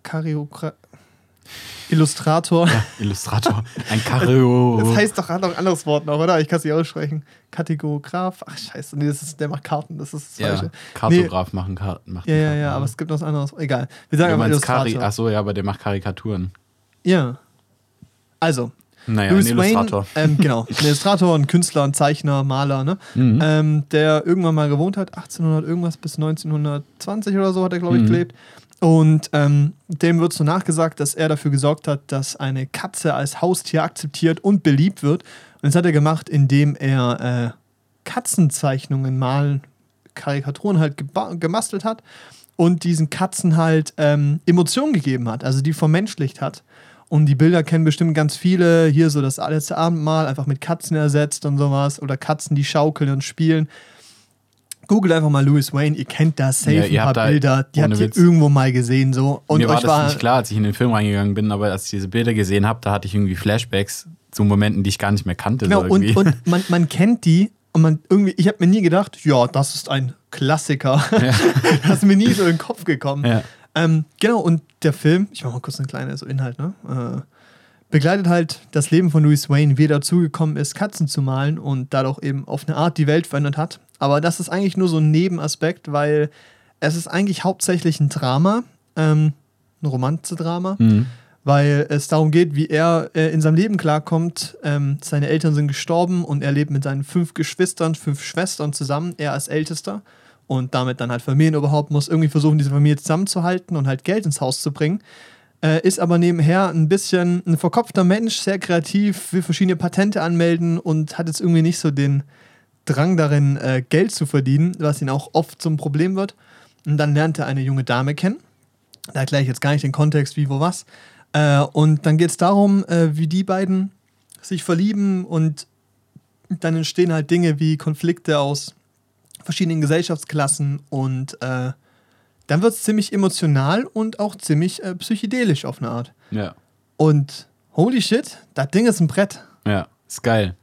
Illustrator. Illustrator. Ein Choreo. Das heißt doch, ein anderes Wort noch, oder? Ich kann es nicht aussprechen. Kategograph. Ach, scheiße. Nee, das ist, der macht Karten. Das ist das ja, Falsche. Kartograf machen Karten. Macht Ja, ja, ja, aber es gibt noch was anderes. Egal. Wir sagen einfach meinst Kari Illustrator. Achso, ja, aber der macht Karikaturen. Ja. Also, Naja, Louis ein Illustrator. Wayne, ähm, genau, ein Illustrator, ein Künstler, ein Zeichner, Maler, ne? Mhm. ähm, der irgendwann mal gewohnt hat, 1800 irgendwas bis 1920 oder so hat er, glaube ich, Mhm. gelebt. Und ähm, dem wird so nachgesagt, dass er dafür gesorgt hat, dass eine Katze als Haustier akzeptiert und beliebt wird. Und das hat er gemacht, indem er äh, Katzenzeichnungen malen, Karikaturen halt gemastelt hat und diesen Katzen halt ähm, Emotionen gegeben hat, also die vermenschlicht hat. Und die Bilder kennen bestimmt ganz viele. Hier so das letzte Abendmahl einfach mit Katzen ersetzt und sowas. Oder Katzen, die schaukeln und spielen. Googelt einfach mal Louis Wayne. Ihr kennt da safe Ja, ein paar Bilder. Die habt ihr Witz. irgendwo mal gesehen. So. Und Mir war das war nicht klar, als ich in den Film reingegangen bin, aber als ich diese Bilder gesehen habe, da hatte ich irgendwie Flashbacks zu Momenten, die ich gar nicht mehr kannte. Genau, so und, und man, man kennt die und man irgendwie, ich habe mir nie gedacht, ja, das ist ein Klassiker. das ist mir nie so in den Kopf gekommen. ja. Ähm, genau, und der Film, ich mache mal kurz eine kleine so Inhalt, ne? Äh, begleitet halt das Leben von Louis Wayne, wie er dazu gekommen ist, Katzen zu malen und dadurch eben auf eine Art die Welt verändert hat. Aber das ist eigentlich nur so ein Nebenaspekt, weil es ist eigentlich hauptsächlich ein Drama, ähm, ein Romanze-Drama Mhm. weil es darum geht, wie er äh, in seinem Leben klarkommt. Ähm, seine Eltern sind gestorben und er lebt mit seinen fünf Geschwistern, fünf Schwestern zusammen, er als Ältester und damit dann halt Familienoberhaupt muss irgendwie versuchen, diese Familie zusammenzuhalten und halt Geld ins Haus zu bringen. Äh, ist aber nebenher ein bisschen ein verkopfter Mensch, sehr kreativ, will verschiedene Patente anmelden und hat jetzt irgendwie nicht so den Drang darin, äh, Geld zu verdienen, was ihn auch oft zum Problem wird. Und dann lernt er eine junge Dame kennen. Da erkläre ich jetzt gar nicht den Kontext, wie, wo, was. Äh, und dann geht es darum, äh, wie die beiden sich verlieben und dann entstehen halt Dinge wie Konflikte aus verschiedenen Gesellschaftsklassen und äh, dann wird es ziemlich emotional und auch ziemlich äh, psychedelisch auf eine Art. ja. Und holy shit, das Ding ist ein Brett. Ja, ist geil.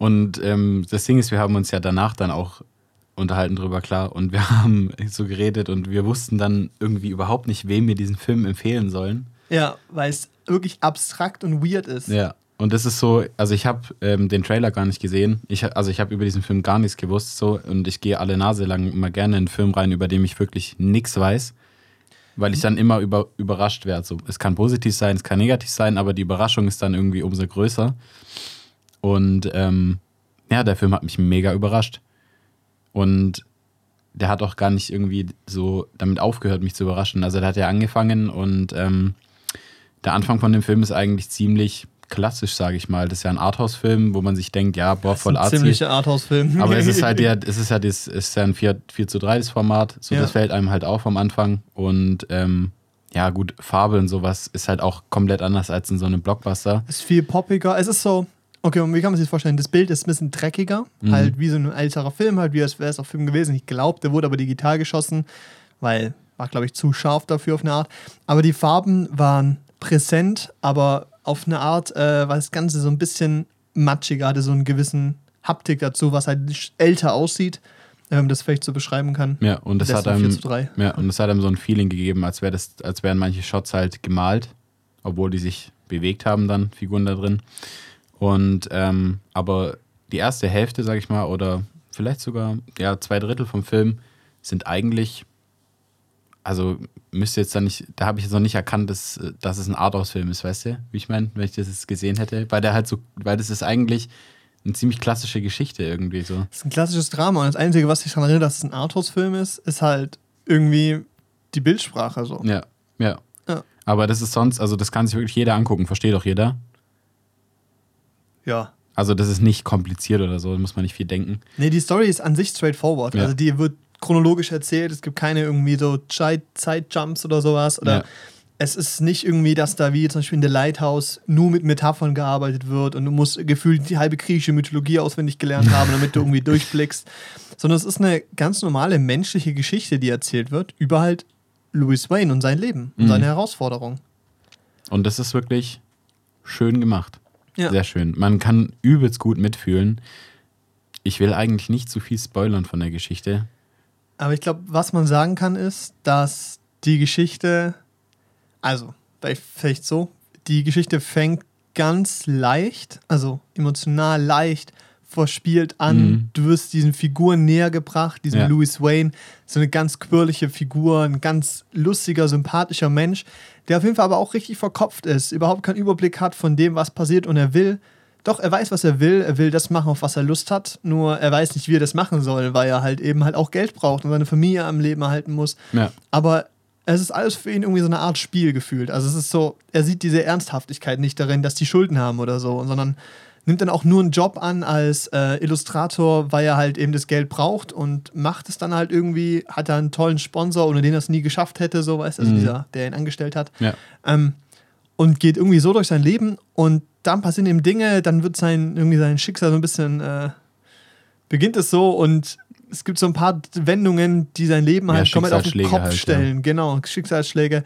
Und ähm, das Ding ist, wir haben uns ja danach dann auch unterhalten drüber, klar. Und wir haben so geredet und wir wussten dann irgendwie überhaupt nicht, wem wir diesen Film empfehlen sollen. Ja, weil es wirklich abstrakt und weird ist. Ja. Und das ist so, also ich habe ähm, den Trailer gar nicht gesehen. Ich, also ich habe über diesen Film gar nichts gewusst so und ich gehe alle Nase lang immer gerne in einen Film rein, über den ich wirklich nichts weiß, weil ich dann immer über, überrascht werde. So, es kann positiv sein, es kann negativ sein, aber die Überraschung ist dann irgendwie umso größer. Und ähm, ja, der Film hat mich mega überrascht. Und der hat auch gar nicht irgendwie so damit aufgehört, mich zu überraschen. Also der hat ja angefangen und ähm, der Anfang von dem Film ist eigentlich ziemlich klassisch, sage ich mal. Das ist ja ein Arthouse-Film, wo man sich denkt, ja, boah, voll arzi. ziemlicher Arthouse-Film. Aber es ist halt ja, es ist ja das, es ist ja ein 4, 4 zu 3 das Format. So, Ja. das fällt einem halt auf am Anfang. Und ähm, ja, gut, Farbe und sowas ist halt auch komplett anders als in so einem Blockbuster. ist viel poppiger. Es ist so, Okay, und wie kann man sich das vorstellen? Das Bild ist ein bisschen dreckiger, Mhm. halt wie so ein älterer Film, halt wie es wäre es auf Film gewesen. Ich glaube, der wurde aber digital geschossen, weil war, glaube ich, zu scharf dafür auf eine Art. Aber die Farben waren präsent, aber auf eine Art äh, war das Ganze so ein bisschen matschiger, hatte so einen gewissen Haptik dazu, was halt älter aussieht, ähm, das vielleicht so beschreiben kann. Ja, und das hat einem, 4 zu 3. ja, und das hat einem so ein Feeling gegeben, als, wär das, als wären manche Shots halt gemalt, obwohl die sich bewegt haben dann, Figuren da drin. Und ähm, aber die erste Hälfte, sag ich mal, oder vielleicht sogar ja, zwei Drittel vom Film sind eigentlich, also müsste jetzt da nicht, da habe ich jetzt noch nicht erkannt, dass, dass es ein Arthouse-Film ist, weißt du, wie ich meine, wenn ich das jetzt gesehen hätte, weil der halt so, weil das ist eigentlich eine ziemlich klassische Geschichte irgendwie so. Das ist ein klassisches Drama und das Einzige, was ich daran erinnere, dass es ein Arthouse-Film ist, ist halt irgendwie die Bildsprache so. Ja, ja. Ja. Aber das ist sonst, also das kann sich wirklich jeder angucken, versteht doch jeder. Ja. Also das ist nicht kompliziert oder so, da muss man nicht viel denken. Nee, die Story ist an sich straightforward. Ja. Also die wird chronologisch erzählt, es gibt keine irgendwie so Zeit- Zeitjumps oder sowas. Oder Ja. es ist nicht irgendwie, dass da wie zum Beispiel in The Lighthouse nur mit Metaphern gearbeitet wird und du musst gefühlt die halbe griechische Mythologie auswendig gelernt haben, damit du irgendwie durchblickst. Sondern es ist eine ganz normale menschliche Geschichte, die erzählt wird, über halt Louis Wayne und sein Leben und Mhm. seine Herausforderungen. Und das ist wirklich schön gemacht. Ja. Sehr schön. Man kann übelst gut mitfühlen. Ich will eigentlich nicht zu viel spoilern von der Geschichte. Aber ich glaube, was man sagen kann, ist, dass die Geschichte, also vielleicht- vielleicht so, die Geschichte fängt ganz leicht, also emotional leicht verspielt an. Mhm. Du wirst diesen Figuren näher gebracht, diesem Ja. Louis Wayne, so eine ganz quirlige Figur, ein ganz lustiger, sympathischer Mensch, der auf jeden Fall aber auch richtig verkopft ist, überhaupt keinen Überblick hat von dem, was passiert und er will. Doch, er weiß, was er will. Er will das machen, auf was er Lust hat. Nur er weiß nicht, wie er das machen soll, weil er halt eben halt auch Geld braucht und seine Familie am Leben erhalten muss. Ja, Aber es ist alles für ihn irgendwie so eine Art Spiel gefühlt. Also es ist so, er sieht diese Ernsthaftigkeit nicht darin, dass die Schulden haben oder so, sondern nimmt dann auch nur einen Job an als äh, Illustrator, weil er halt eben das Geld braucht und macht es dann halt irgendwie, hat er einen tollen Sponsor, ohne den er es nie geschafft hätte, so weißt du, also Mhm. dieser, der ihn angestellt hat. ja. Ähm, und geht irgendwie so durch sein Leben und dann passieren ihm Dinge, dann wird sein, irgendwie sein Schicksal so ein bisschen, äh, beginnt es so und es gibt so ein paar Wendungen, die sein Leben Ja, halt komplett auf den Kopf halt, ja. stellen. Genau, Schicksalsschläge.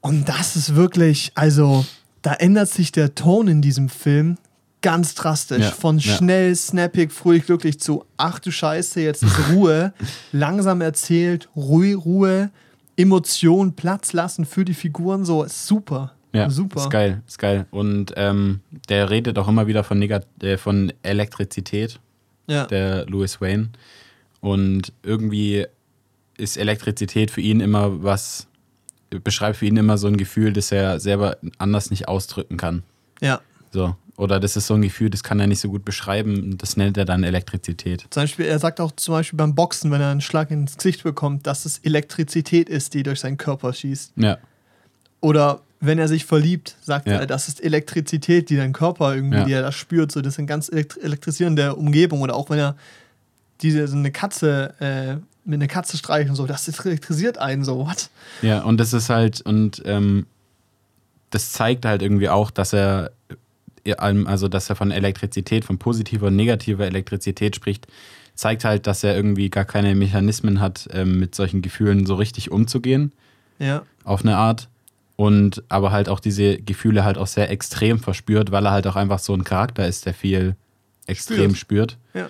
Und das ist wirklich, also da ändert sich der Ton in diesem Film ganz drastisch. Ja, Von ja. schnell, snappig, fröhlich, glücklich zu, ach du Scheiße, jetzt ist Ruhe. langsam erzählt, ruhig, Ruhe, Emotion, Platz lassen für die Figuren, so super. Ja, super. ist geil, ist geil. Und ähm, der redet auch immer wieder von, Negat äh, von Elektrizität, Ja. der Louis Wayne. Und irgendwie ist Elektrizität für ihn immer was, beschreibt für ihn immer so ein Gefühl, das er selber anders nicht ausdrücken kann. ja. So. Oder das ist so ein Gefühl, das kann er nicht so gut beschreiben. Das nennt er dann Elektrizität. Zum Beispiel, er sagt auch zum Beispiel beim Boxen, wenn er einen Schlag ins Gesicht bekommt, dass es Elektrizität ist, die durch seinen Körper schießt. Ja, Oder wenn er sich verliebt, sagt Ja. er, das ist Elektrizität, die dein Körper irgendwie, Ja. die er da spürt. So, das ist eine ganz elektri elektrisierende Umgebung. Oder auch wenn er diese so eine Katze äh, mit einer Katze streicht und so, das elektrisiert einen so. What? ja. Und das ist halt, und ähm, das zeigt halt irgendwie auch, dass er, also dass er von Elektrizität, von positiver und negativer Elektrizität spricht, zeigt halt, dass er irgendwie gar keine Mechanismen hat, ähm, mit solchen Gefühlen so richtig umzugehen. Ja, auf eine Art. Und aber halt auch diese Gefühle halt auch sehr extrem verspürt, weil er halt auch einfach so ein Charakter ist, der viel extrem spürt. ja.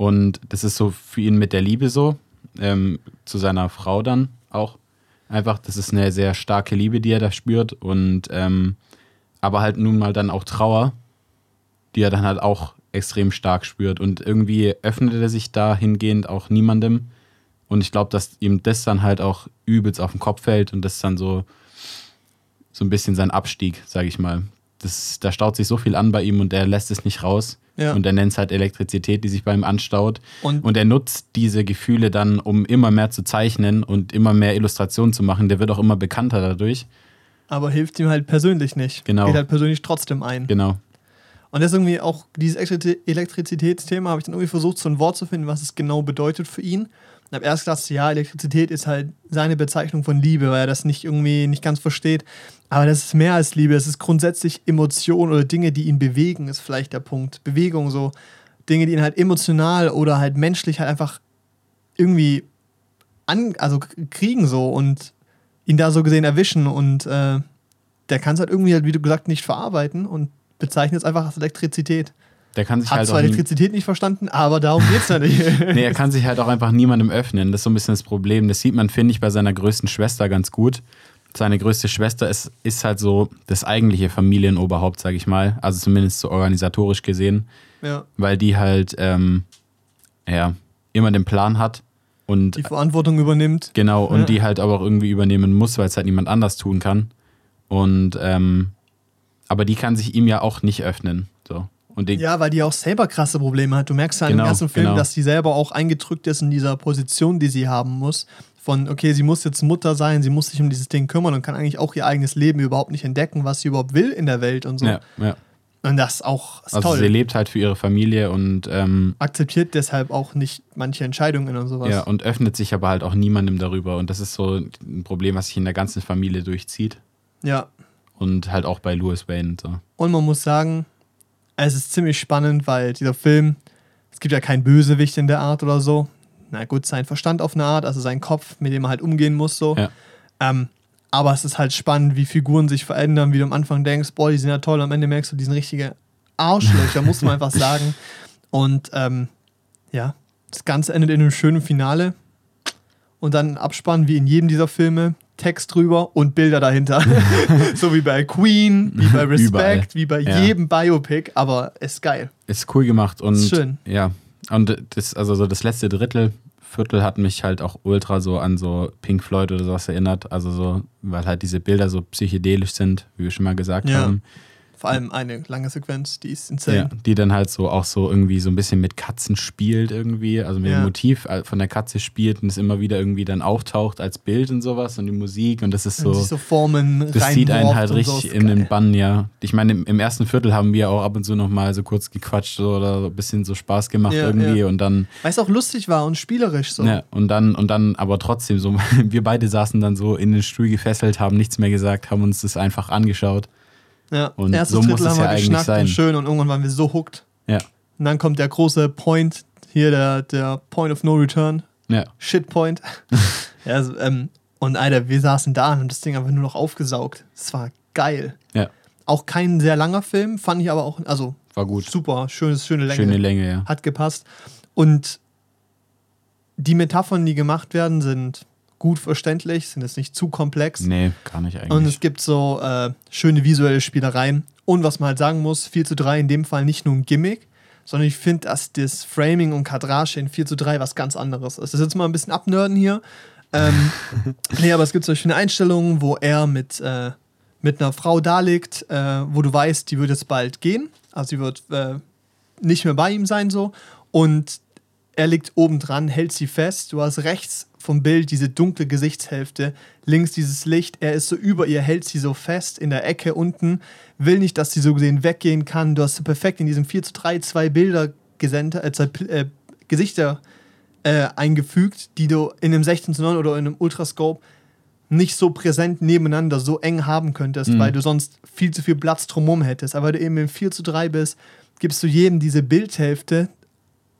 Und das ist so für ihn mit der Liebe so, ähm, zu seiner Frau dann auch. Einfach, das ist eine sehr starke Liebe, die er da spürt. Und ähm, aber halt nun mal dann auch Trauer, die er dann halt auch extrem stark spürt. Und irgendwie öffnet er sich dahingehend auch niemandem. Und ich glaube, dass ihm das dann halt auch übelst auf den Kopf fällt und das ist dann so, so ein bisschen sein Abstieg, sage ich mal. Das, da staut sich so viel an bei ihm und er lässt es nicht raus. Ja. Und er nennt es halt Elektrizität, die sich bei ihm anstaut. Und- und er nutzt diese Gefühle dann, um immer mehr zu zeichnen und immer mehr Illustrationen zu machen. Der wird auch immer bekannter dadurch. Aber hilft ihm halt persönlich nicht. Genau. Geht halt persönlich trotzdem ein. Genau. Und das ist irgendwie auch dieses Elektri- Elektrizitätsthema, habe ich dann irgendwie versucht, so ein Wort zu finden, was es genau bedeutet für ihn. Und habe erst gedacht, ja, Elektrizität ist halt seine Bezeichnung von Liebe, weil er das nicht irgendwie nicht ganz versteht. Aber das ist mehr als Liebe. Es ist grundsätzlich Emotion oder Dinge, die ihn bewegen, ist vielleicht der Punkt. Bewegung, so Dinge, die ihn halt emotional oder halt menschlich halt einfach irgendwie an, also kriegen so und ihn da so gesehen erwischen und äh, der kann es halt irgendwie, halt, wie du gesagt, nicht verarbeiten und bezeichnet es einfach als Elektrizität. Der kann sich Hat halt zwar Elektrizität nicht verstanden, aber darum geht's ja nicht. nee, er kann sich halt auch einfach niemandem öffnen. Das ist so ein bisschen das Problem. Das sieht man, finde ich, bei seiner größten Schwester ganz gut. Seine größte Schwester ist, ist halt so das eigentliche Familienoberhaupt, sage ich mal. Also zumindest so organisatorisch gesehen. ja, Weil die halt, ähm, ja, immer den Plan hat. Und die Verantwortung übernimmt. Genau, und Ja. die halt aber auch irgendwie übernehmen muss, weil es halt niemand anders tun kann. Und ähm, aber die kann sich ihm ja auch nicht öffnen. So. Und die, Ja, weil die auch selber krasse Probleme hat. Du merkst ja im Genau, ganzen Film, genau. dass sie selber auch eingedrückt ist in dieser Position, die sie haben muss. Von, okay, sie muss jetzt Mutter sein, sie muss sich um dieses Ding kümmern und kann eigentlich auch ihr eigenes Leben überhaupt nicht entdecken, was sie überhaupt will in der Welt und so. ja, ja. Und das ist auch ist Also toll. sie lebt halt für ihre Familie und ähm, Akzeptiert deshalb auch nicht manche Entscheidungen und sowas. ja, und öffnet sich aber halt auch niemandem darüber. Und das ist so ein Problem, was sich in der ganzen Familie durchzieht. ja. Und halt auch bei Louis Wayne und so. Und man muss sagen, es ist ziemlich spannend, weil dieser Film, es gibt ja keinen Bösewicht in der Art oder so. Na gut, sein Verstand auf eine Art, also sein Kopf, mit dem er halt umgehen muss, so. Ja. Ähm, aber es ist halt spannend, wie Figuren sich verändern, wie du am Anfang denkst, boah, die sind ja toll, am Ende merkst du, die sind richtige Arschlöcher, muss man einfach sagen. Und ähm, ja, das Ganze endet in einem schönen Finale. Und dann Abspann, wie in jedem dieser Filme, Text drüber und Bilder dahinter. so wie bei Queen, wie bei Respect, Überall. wie bei Ja. jedem Biopic, aber ist geil. Ist cool gemacht und Ist schön. ja. Und das, also so das letzte Drittel, Viertel hat mich halt auch ultra so an so Pink Floyd oder sowas erinnert. Also so, weil halt diese Bilder so psychedelisch sind, wie wir schon mal gesagt Ja. haben. Vor allem eine lange Sequenz, die ist Ja, insane. die dann halt so auch so irgendwie so ein bisschen mit Katzen spielt irgendwie, also mit Ja. dem Motiv äh, von der Katze spielt und es immer wieder irgendwie dann auftaucht als Bild und sowas und die Musik und das ist so, sich so Formen das zieht einen halt und so, richtig ist in den. Bann, ja. Ich meine, im, im ersten Viertel haben wir auch ab und zu noch mal so kurz gequatscht so, oder so ein bisschen so Spaß gemacht Ja, irgendwie ja. und dann Weil es auch lustig war und spielerisch so. Ja, und dann, und dann aber trotzdem so, wir beide saßen dann so in den Stuhl gefesselt, haben nichts mehr gesagt, haben uns das einfach angeschaut. Ja. Und Erstes so Drittel muss haben wir ja geschnackt sein. und schön und irgendwann waren wir so hooked. Ja, Und dann kommt der große Point, hier der, der Point of No Return, ja, Shit Point. ja, also, ähm, und Alter, wir saßen da und haben das Ding einfach nur noch aufgesaugt. Es war geil. ja, Auch kein sehr langer Film, fand ich aber auch, also war gut. super, schönes, schöne Länge. Schöne Länge, ja. Hat gepasst. Und die Metaphern, die gemacht werden, sind gut verständlich, sind jetzt nicht zu komplex. Nee, gar nicht eigentlich. Und es gibt so äh, schöne visuelle Spielereien. Und was man halt sagen muss, 4 zu 3 in dem Fall nicht nur ein Gimmick, sondern ich finde, dass das Framing und Kadrage in 4 zu 3 was ganz anderes ist. Das ist jetzt mal ein bisschen abnörden hier. Ähm, nee, aber es gibt so schöne Einstellungen, wo er mit, äh, mit einer Frau da liegt, äh, wo du weißt, die wird jetzt bald gehen. Also sie wird äh, nicht mehr bei ihm sein so. Und er liegt oben dran, hält sie fest. Du hast rechts vom Bild diese dunkle Gesichtshälfte, links dieses Licht. Er ist so über ihr, hält sie so fest in der Ecke unten, will nicht, dass sie so gesehen weggehen kann. Du hast perfekt in diesem 4 zu 3 zwei Bilder gesender, äh, zwei äh, Gesichter äh, eingefügt, die du in einem 16 zu 9 oder in einem Ultrascope nicht so präsent nebeneinander so eng haben könntest, Mhm. weil du sonst viel zu viel Platz drumherum hättest. Aber weil du eben im 4 zu 3 bist, gibst du jedem diese Bildhälfte,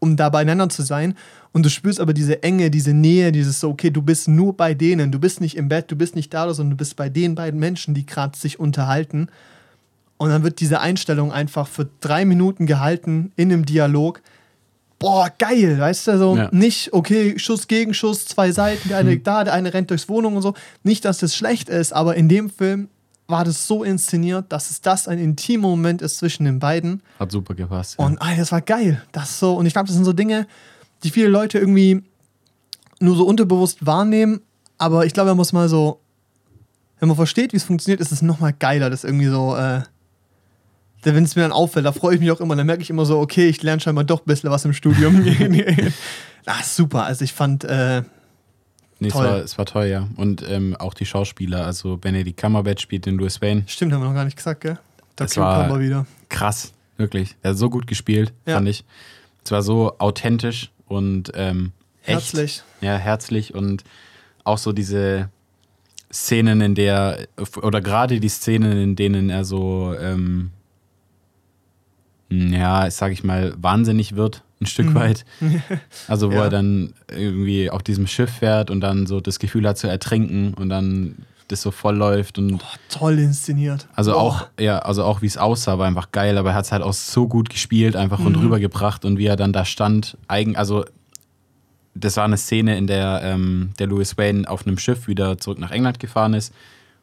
um da beieinander zu sein. Und du spürst aber diese Enge, diese Nähe, dieses so, okay, du bist nur bei denen, du bist nicht im Bett, du bist nicht da, sondern du bist bei den beiden Menschen, die gerade sich unterhalten. Und dann wird diese Einstellung einfach für drei Minuten gehalten in einem Dialog. Boah, geil, weißt du, so Ja. nicht, okay, Schuss gegen Schuss, zwei Seiten, der eine da, der eine rennt durchs Wohnung und so. Nicht, dass das schlecht ist, aber in dem Film war das so inszeniert, dass es das ein intimer Moment ist zwischen den beiden. Hat super gepasst. Ja. Und ey, das war geil. Das so, und ich glaube, das sind so Dinge, die viele Leute irgendwie nur so unterbewusst wahrnehmen. Aber ich glaube, man muss mal so, wenn man versteht, wie es funktioniert, ist es nochmal geiler, das irgendwie so, äh, wenn es mir dann auffällt, da freue ich mich auch immer, dann merke ich immer so, okay, ich lerne scheinbar doch ein bisschen was im Studium. ah, super. Also ich fand, äh, nee, es war, es war toll, ja. Und ähm, auch die Schauspieler, also Benedict Cumberbatch spielt den Louis Wayne. stimmt, haben wir noch gar nicht gesagt, gell? Da Das war- wir wieder. Krass. Wirklich. Er hat so gut gespielt, Ja. fand ich. Es war so authentisch und ähm, echt. Herzlich. Ja, herzlich und auch so diese Szenen, in der, oder gerade die Szenen, in denen er so, ähm, ja, sag ich mal, wahnsinnig wird, ein Stück Mhm. weit. Also, wo Ja. er dann irgendwie auf diesem Schiff fährt und dann so das Gefühl hat zu ertrinken und dann das so voll läuft und Boah, toll inszeniert. also Boah. auch, ja, also auch wie es aussah, war einfach geil, aber er hat es halt auch so gut gespielt, einfach und Mhm. rübergebracht und wie er dann da stand, eigen, also das war eine Szene, in der ähm, der Louis Wayne auf einem Schiff wieder zurück nach England gefahren ist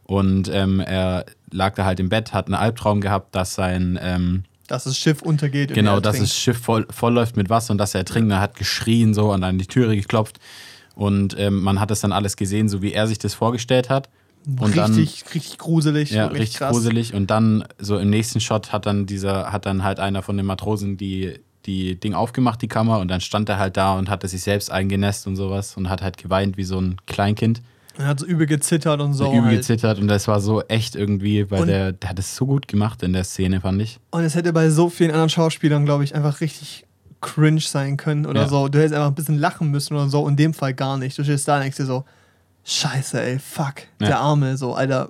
und ähm, er lag da halt im Bett, hat einen Albtraum gehabt, dass sein ähm, Dass das Schiff untergeht. und genau, dass das Schiff voll, voll läuft mit Wasser und dass er ertrinkt. Er hat geschrien so und an die Türe geklopft und ähm, man hat es dann alles gesehen, so wie er sich das vorgestellt hat. Und dann- richtig, richtig gruselig. Ja, richtig, richtig gruselig. Und dann, so im nächsten Shot, hat dann dieser, hat dann halt einer von den Matrosen die, die Ding aufgemacht, die Kammer, und dann stand er halt da und hatte sich selbst eingenässt und sowas und hat halt geweint wie so ein Kleinkind. Er hat so übel gezittert und so. Übel halt. gezittert und das war so echt irgendwie, weil Und- der, der hat es so gut gemacht in der Szene, fand ich. Und es hätte bei so vielen anderen Schauspielern, glaube ich, einfach richtig cringe sein können oder Ja. so. Du hättest einfach ein bisschen lachen müssen oder so. In dem Fall gar nicht. Du stehst da und denkst dir so, scheiße, ey, fuck. Ja. Der Arme, so, Alter.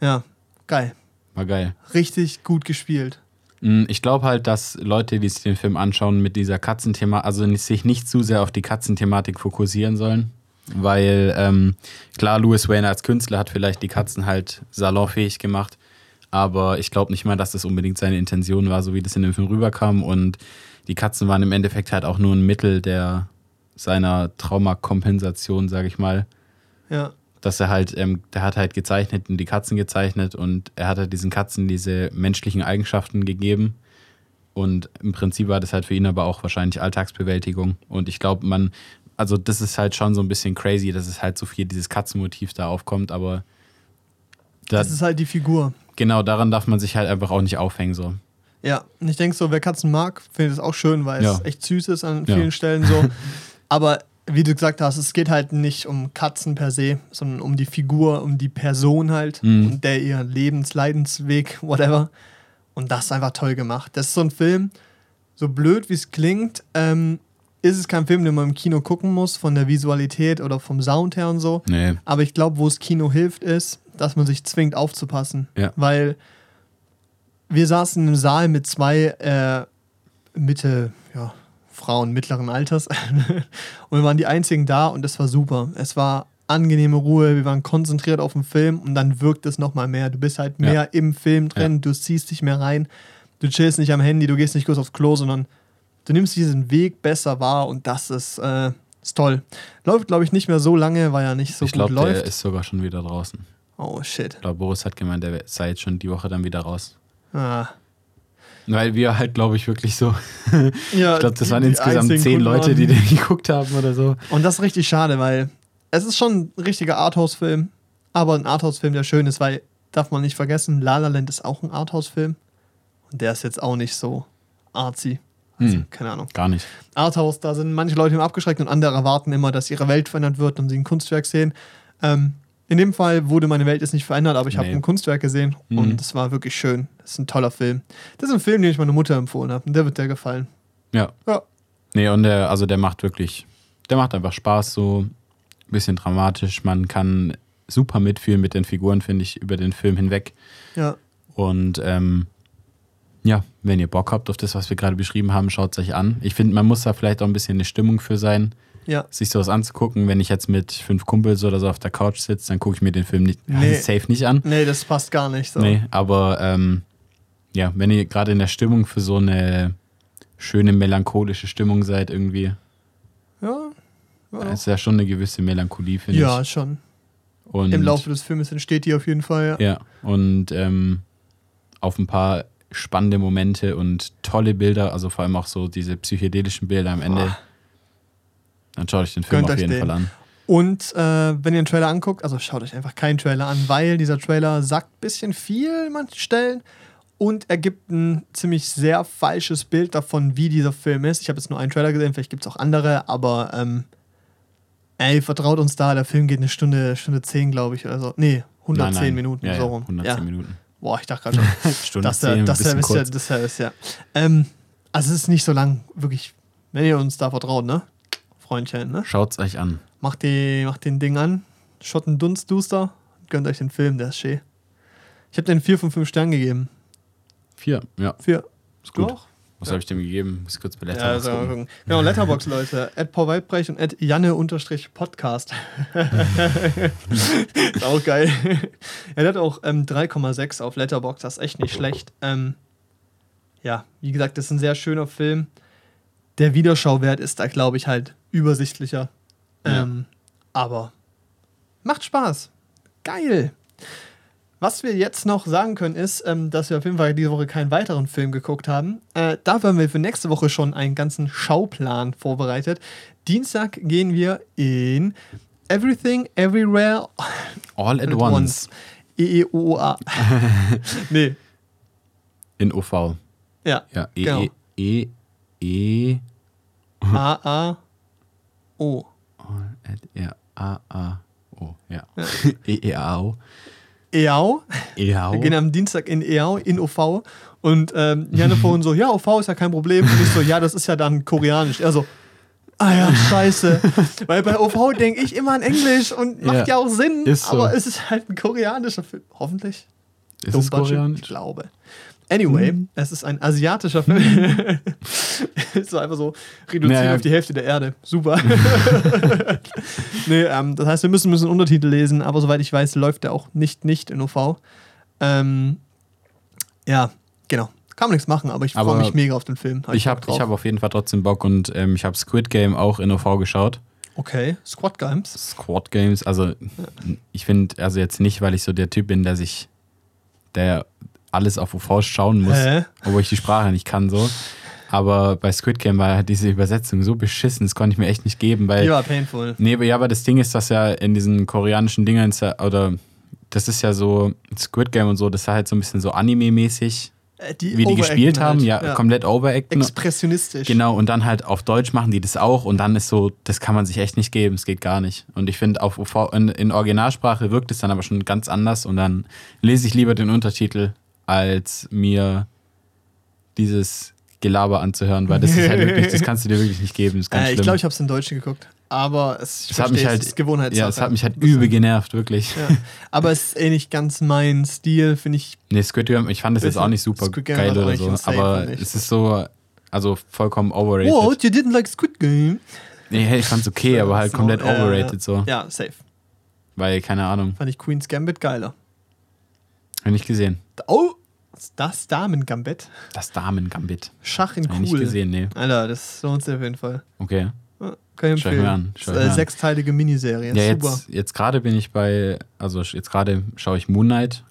Ja, geil. War geil. Richtig gut gespielt. Mm, Ich glaube halt, dass Leute, die sich den Film anschauen, mit dieser Katzenthema, also nicht- sich nicht zu sehr auf die Katzenthematik fokussieren sollen. Weil, ähm, klar, Louis Wayne als Künstler hat vielleicht die Katzen halt salonfähig gemacht. Aber ich glaube nicht mal, dass das unbedingt seine Intention war, so wie das in dem Film rüberkam. Und die Katzen waren im Endeffekt halt auch nur ein Mittel der seiner Traumakompensation, sage ich mal Ja. dass er halt, ähm, der hat halt gezeichnet und die Katzen gezeichnet und er hat halt diesen Katzen diese menschlichen Eigenschaften gegeben. Und im Prinzip war das halt für ihn aber auch wahrscheinlich Alltagsbewältigung. Und ich glaube, man, also das ist halt schon so ein bisschen crazy, dass es halt so viel dieses Katzenmotiv da aufkommt, aber da, Das ist halt die Figur. genau daran darf man sich halt einfach auch nicht aufhängen. So. Ja, und ich denke so, wer Katzen mag, findet es auch schön, weil Ja. es echt süß ist an Ja. vielen Stellen so. Aber wie du gesagt hast, es geht halt nicht um Katzen per se, sondern um die Figur, um die Person halt Mhm. und der ihr Lebensleidensweg, whatever. Und das ist einfach toll gemacht. Das ist so ein Film, so blöd wie es klingt, ähm, ist es kein Film, den man im Kino gucken muss, von der Visualität oder vom Sound her und so. Nee. Aber ich glaube, wo es Kino hilft, ist, dass man sich zwingt aufzupassen. Ja. Weil wir saßen im Saal mit zwei äh, Mitte, ja, Frauen mittleren Alters und wir waren die einzigen da und das war super. Es war angenehme Ruhe, wir waren konzentriert auf den Film und dann wirkt es nochmal mehr. Du bist halt mehr Ja. im Film drin, du ziehst dich mehr rein, du chillst nicht am Handy, du gehst nicht kurz aufs Klo, sondern du nimmst diesen Weg besser wahr und das ist, äh, ist toll. Läuft, glaube ich, nicht mehr so lange, weil er nicht so ich gut glaube, der läuft. ist sogar schon wieder draußen. oh shit. Ich glaube, Boris hat gemeint, der sei jetzt schon die Woche dann wieder raus. Ah. Weil wir halt, glaube ich, wirklich so Ja, Ich glaube, das die- waren insgesamt zehn Leute, die den geguckt haben oder so. Und das ist richtig schade, weil es ist schon ein richtiger Arthouse-Film, aber ein Arthouse-Film, der schön ist, weil, darf man nicht vergessen, La La Land ist auch ein Arthouse-Film. Und der ist jetzt auch nicht so artsy. Also, Hm. keine Ahnung. Gar nicht. Arthouse, da sind manche Leute immer abgeschreckt und andere erwarten immer, dass ihre Welt verändert wird und sie ein Kunstwerk sehen. Ähm, in dem Fall wurde meine Welt jetzt nicht verändert, aber ich habe Nee. ein Kunstwerk gesehen Mhm. und es war wirklich schön. Das ist ein toller Film. Das ist ein Film, den ich meiner Mutter empfohlen habe und der wird dir gefallen. Ja. Ja. Nee, und der, also der macht wirklich, der macht einfach Spaß, so ein bisschen dramatisch. Man kann super mitfühlen mit den Figuren, finde ich, über den Film hinweg. Ja. Und ähm, ja, wenn ihr Bock habt auf das, was wir gerade beschrieben haben, schaut es euch an. Ich finde, man muss da vielleicht auch ein bisschen eine Stimmung für sein, Ja. sich sowas anzugucken. Wenn ich jetzt mit fünf Kumpels oder so auf der Couch sitze, dann gucke ich mir den Film nicht Nee. safe nicht an. Nee, das passt gar nicht so. Nee, aber ähm, ja, wenn ihr gerade in der Stimmung für so eine schöne melancholische Stimmung seid, irgendwie, Ja. Ja, ist ja schon eine gewisse Melancholie, finde ja ich. schon. Und, Im Laufe des Films entsteht die auf jeden Fall. Ja. Ja, und ähm, auf ein paar spannende Momente und tolle Bilder, also vor allem auch so diese psychedelischen Bilder am Ende. Boah. Dann schaut euch den Film Gönnt auf jeden den. Fall an. Und äh, wenn ihr einen Trailer anguckt, also schaut euch einfach keinen Trailer an, weil dieser Trailer sagt ein bisschen viel an manchen Stellen und er gibt ein ziemlich sehr falsches Bild davon, wie dieser Film ist. Ich habe jetzt nur einen Trailer gesehen, vielleicht gibt es auch andere, aber ähm, ey, vertraut uns da, der Film geht eine Stunde, Stunde 10, glaube ich, oder so. Nee, 110 Nein, nein. Minuten, ja, so ja, rum. 110 ja. Minuten. Boah, ich dachte gerade schon. Stunde das, 10, ja, das, ist ja, das ist ja. Ähm, also es ist nicht so lang, wirklich, wenn ihr uns da vertraut, ne? Freundchen, ne? Schaut's euch an. Macht, die, macht den Ding an, Schotten Dunstduster, gönnt euch den Film, der ist schön. Ich habe den 4 von 5 Sternen gegeben. Vier, ja. 4. Ist gut. Auch? Was Ja. habe ich dem gegeben? Muss ich kurz bei Ja, Letterboxd mal gucken. gucken. Genau, Letterbox Leute. At Paul Weidbrecht und at Janne-Podcast. ist auch geil. er hat auch ähm, 3,6 auf Letterbox, das ist echt nicht schlecht. Ähm, ja, wie gesagt, das ist ein sehr schöner Film. Der Wiederschauwert ist da, glaube ich, halt übersichtlicher. Ja. Ähm, aber macht Spaß. Geil. Was wir jetzt noch sagen können, ist, ähm, dass wir auf jeden Fall diese Woche keinen weiteren Film geguckt haben. Äh, dafür haben wir für nächste Woche schon einen ganzen Schauplan vorbereitet. Dienstag gehen wir in Everything, Everywhere, All at at once. E-E-O-O-A. nee, In OV. ja. Ja, E, Genau. E, E, E, A-A-O. All at, ja, A, A, O, ja. E, E, A, O. Eau. E, A, Wir gehen am Dienstag in EAU, in OV. Und ähm, Janne vorhin so, ja, OV ist ja kein Problem. Und ich so, ja, das ist ja dann koreanisch. Er so, ah ja, scheiße. Weil bei OV denke ich immer an Englisch und macht ja, Ja, auch Sinn. ist so. Aber es ist halt ein koreanischer Film. Hoffentlich. Ist Low es budget, Ich koreanisch? glaube. Anyway, Mhm. es ist ein asiatischer Film. so einfach so reduziert Ja, ja. auf die Hälfte der Erde. Super. nee, ähm, das heißt, wir müssen ein bisschen Untertitel lesen, aber soweit ich weiß, läuft der auch nicht nicht in OV. Ähm, ja, genau. Kann man nichts machen, aber ich freue mich mega auf den Film. Hab Ich habe hab auf jeden Fall trotzdem Bock und ähm, ich habe Squid Game auch in OV geschaut. Okay, Squad Games. Squad Games, also ich finde, also jetzt nicht, weil ich so der Typ bin, der sich, der alles auf OV schauen muss, Hä? obwohl ich die Sprache nicht kann so. Aber bei Squid Game war halt diese Übersetzung so beschissen, das konnte ich mir echt nicht geben, weil Die war painful. Nee, aber ja, aber das Ding ist, dass ja in diesen koreanischen Dingern ja, oder das ist ja so Squid Game und so, das ist halt so ein bisschen so Anime-mäßig, Äh, wie die gespielt haben, halt. ja, komplett overacten. Expressionistisch. Genau, und dann halt auf Deutsch machen die das auch und dann ist so, das kann man sich echt nicht geben, es geht gar nicht. Und ich finde, auf UV, in, in Originalsprache wirkt es dann aber schon ganz anders und dann lese ich lieber den Untertitel, als mir dieses Gelaber anzuhören, weil das ist halt wirklich, das kannst du dir wirklich nicht geben, Äh, ich glaube, ich habe es in Deutsch geguckt. Aber es, ich Es hat mich halt, es ist Gewohnheitssache. ja, es hat mich halt übel genervt, wirklich. Ja. Aber es ist eh nicht ganz mein Stil, finde ich. Nee, Squid Game, ich fand das jetzt auch nicht super geil oder so, aber es ist so, also vollkommen overrated. What? You didn't like Squid Game? Nee, hey, ich fand's okay, aber halt So, komplett ja, overrated so. Ja, safe. Weil, keine Ahnung, Fand ich Queen's Gambit geiler. hab ich nicht gesehen. Oh, das Damen-Gambit. Das Damen-Gambit. Schach in ich nicht cool. gesehen, nee. Alter, das lohnt sich auf jeden Fall. Okay. Ja, Kann ich Schau ich empfehlen. mir an, Das schau ist ich eine mir an. sechsteilige Miniserie. Ja, Super. jetzt, jetzt gerade bin ich bei, also jetzt gerade schaue ich Moon Knight,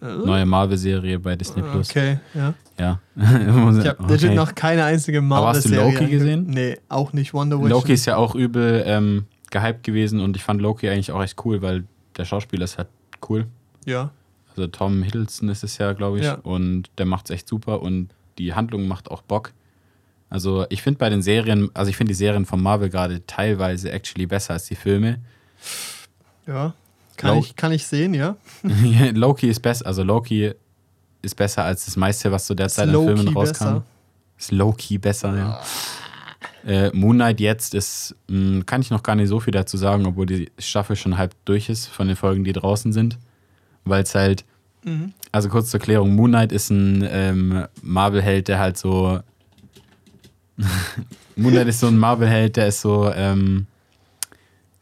neue Marvel-Serie bei Disney Plus. Okay, ja. Ja. Ich habe okay. noch keine einzige Aber hast du Marvel-Serie. Loki gesehen? Nee, auch nicht Wonder Vision. Loki ist ja auch übel ähm, gehypt gewesen und ich fand Loki eigentlich auch echt cool, weil der Schauspieler ist halt cool. Ja. Also Tom Hiddleston ist es ja, glaube ich. Ja. Und der macht es echt super und die Handlung macht auch Bock. Also ich finde bei den Serien, also ich finde die Serien von Marvel gerade teilweise actually besser als die Filme. Ja. Kann Lo- ich, kann ich sehen, ja. Loki ist besser, also Loki ist besser als das meiste, was so derzeit an Low-key Filmen rauskam. besser. Ist Loki besser, ja. Äh, Moon Knight jetzt ist, mh, kann ich noch gar nicht so viel dazu sagen, obwohl die Staffel schon halb durch ist von den Folgen, die draußen sind. Weil es halt, Mhm. also kurz zur Klärung, Moon Knight ist ein ähm, Marvel-Held, der halt so. Moon Knight ist so ein Marvel-Held, der ist so, ähm,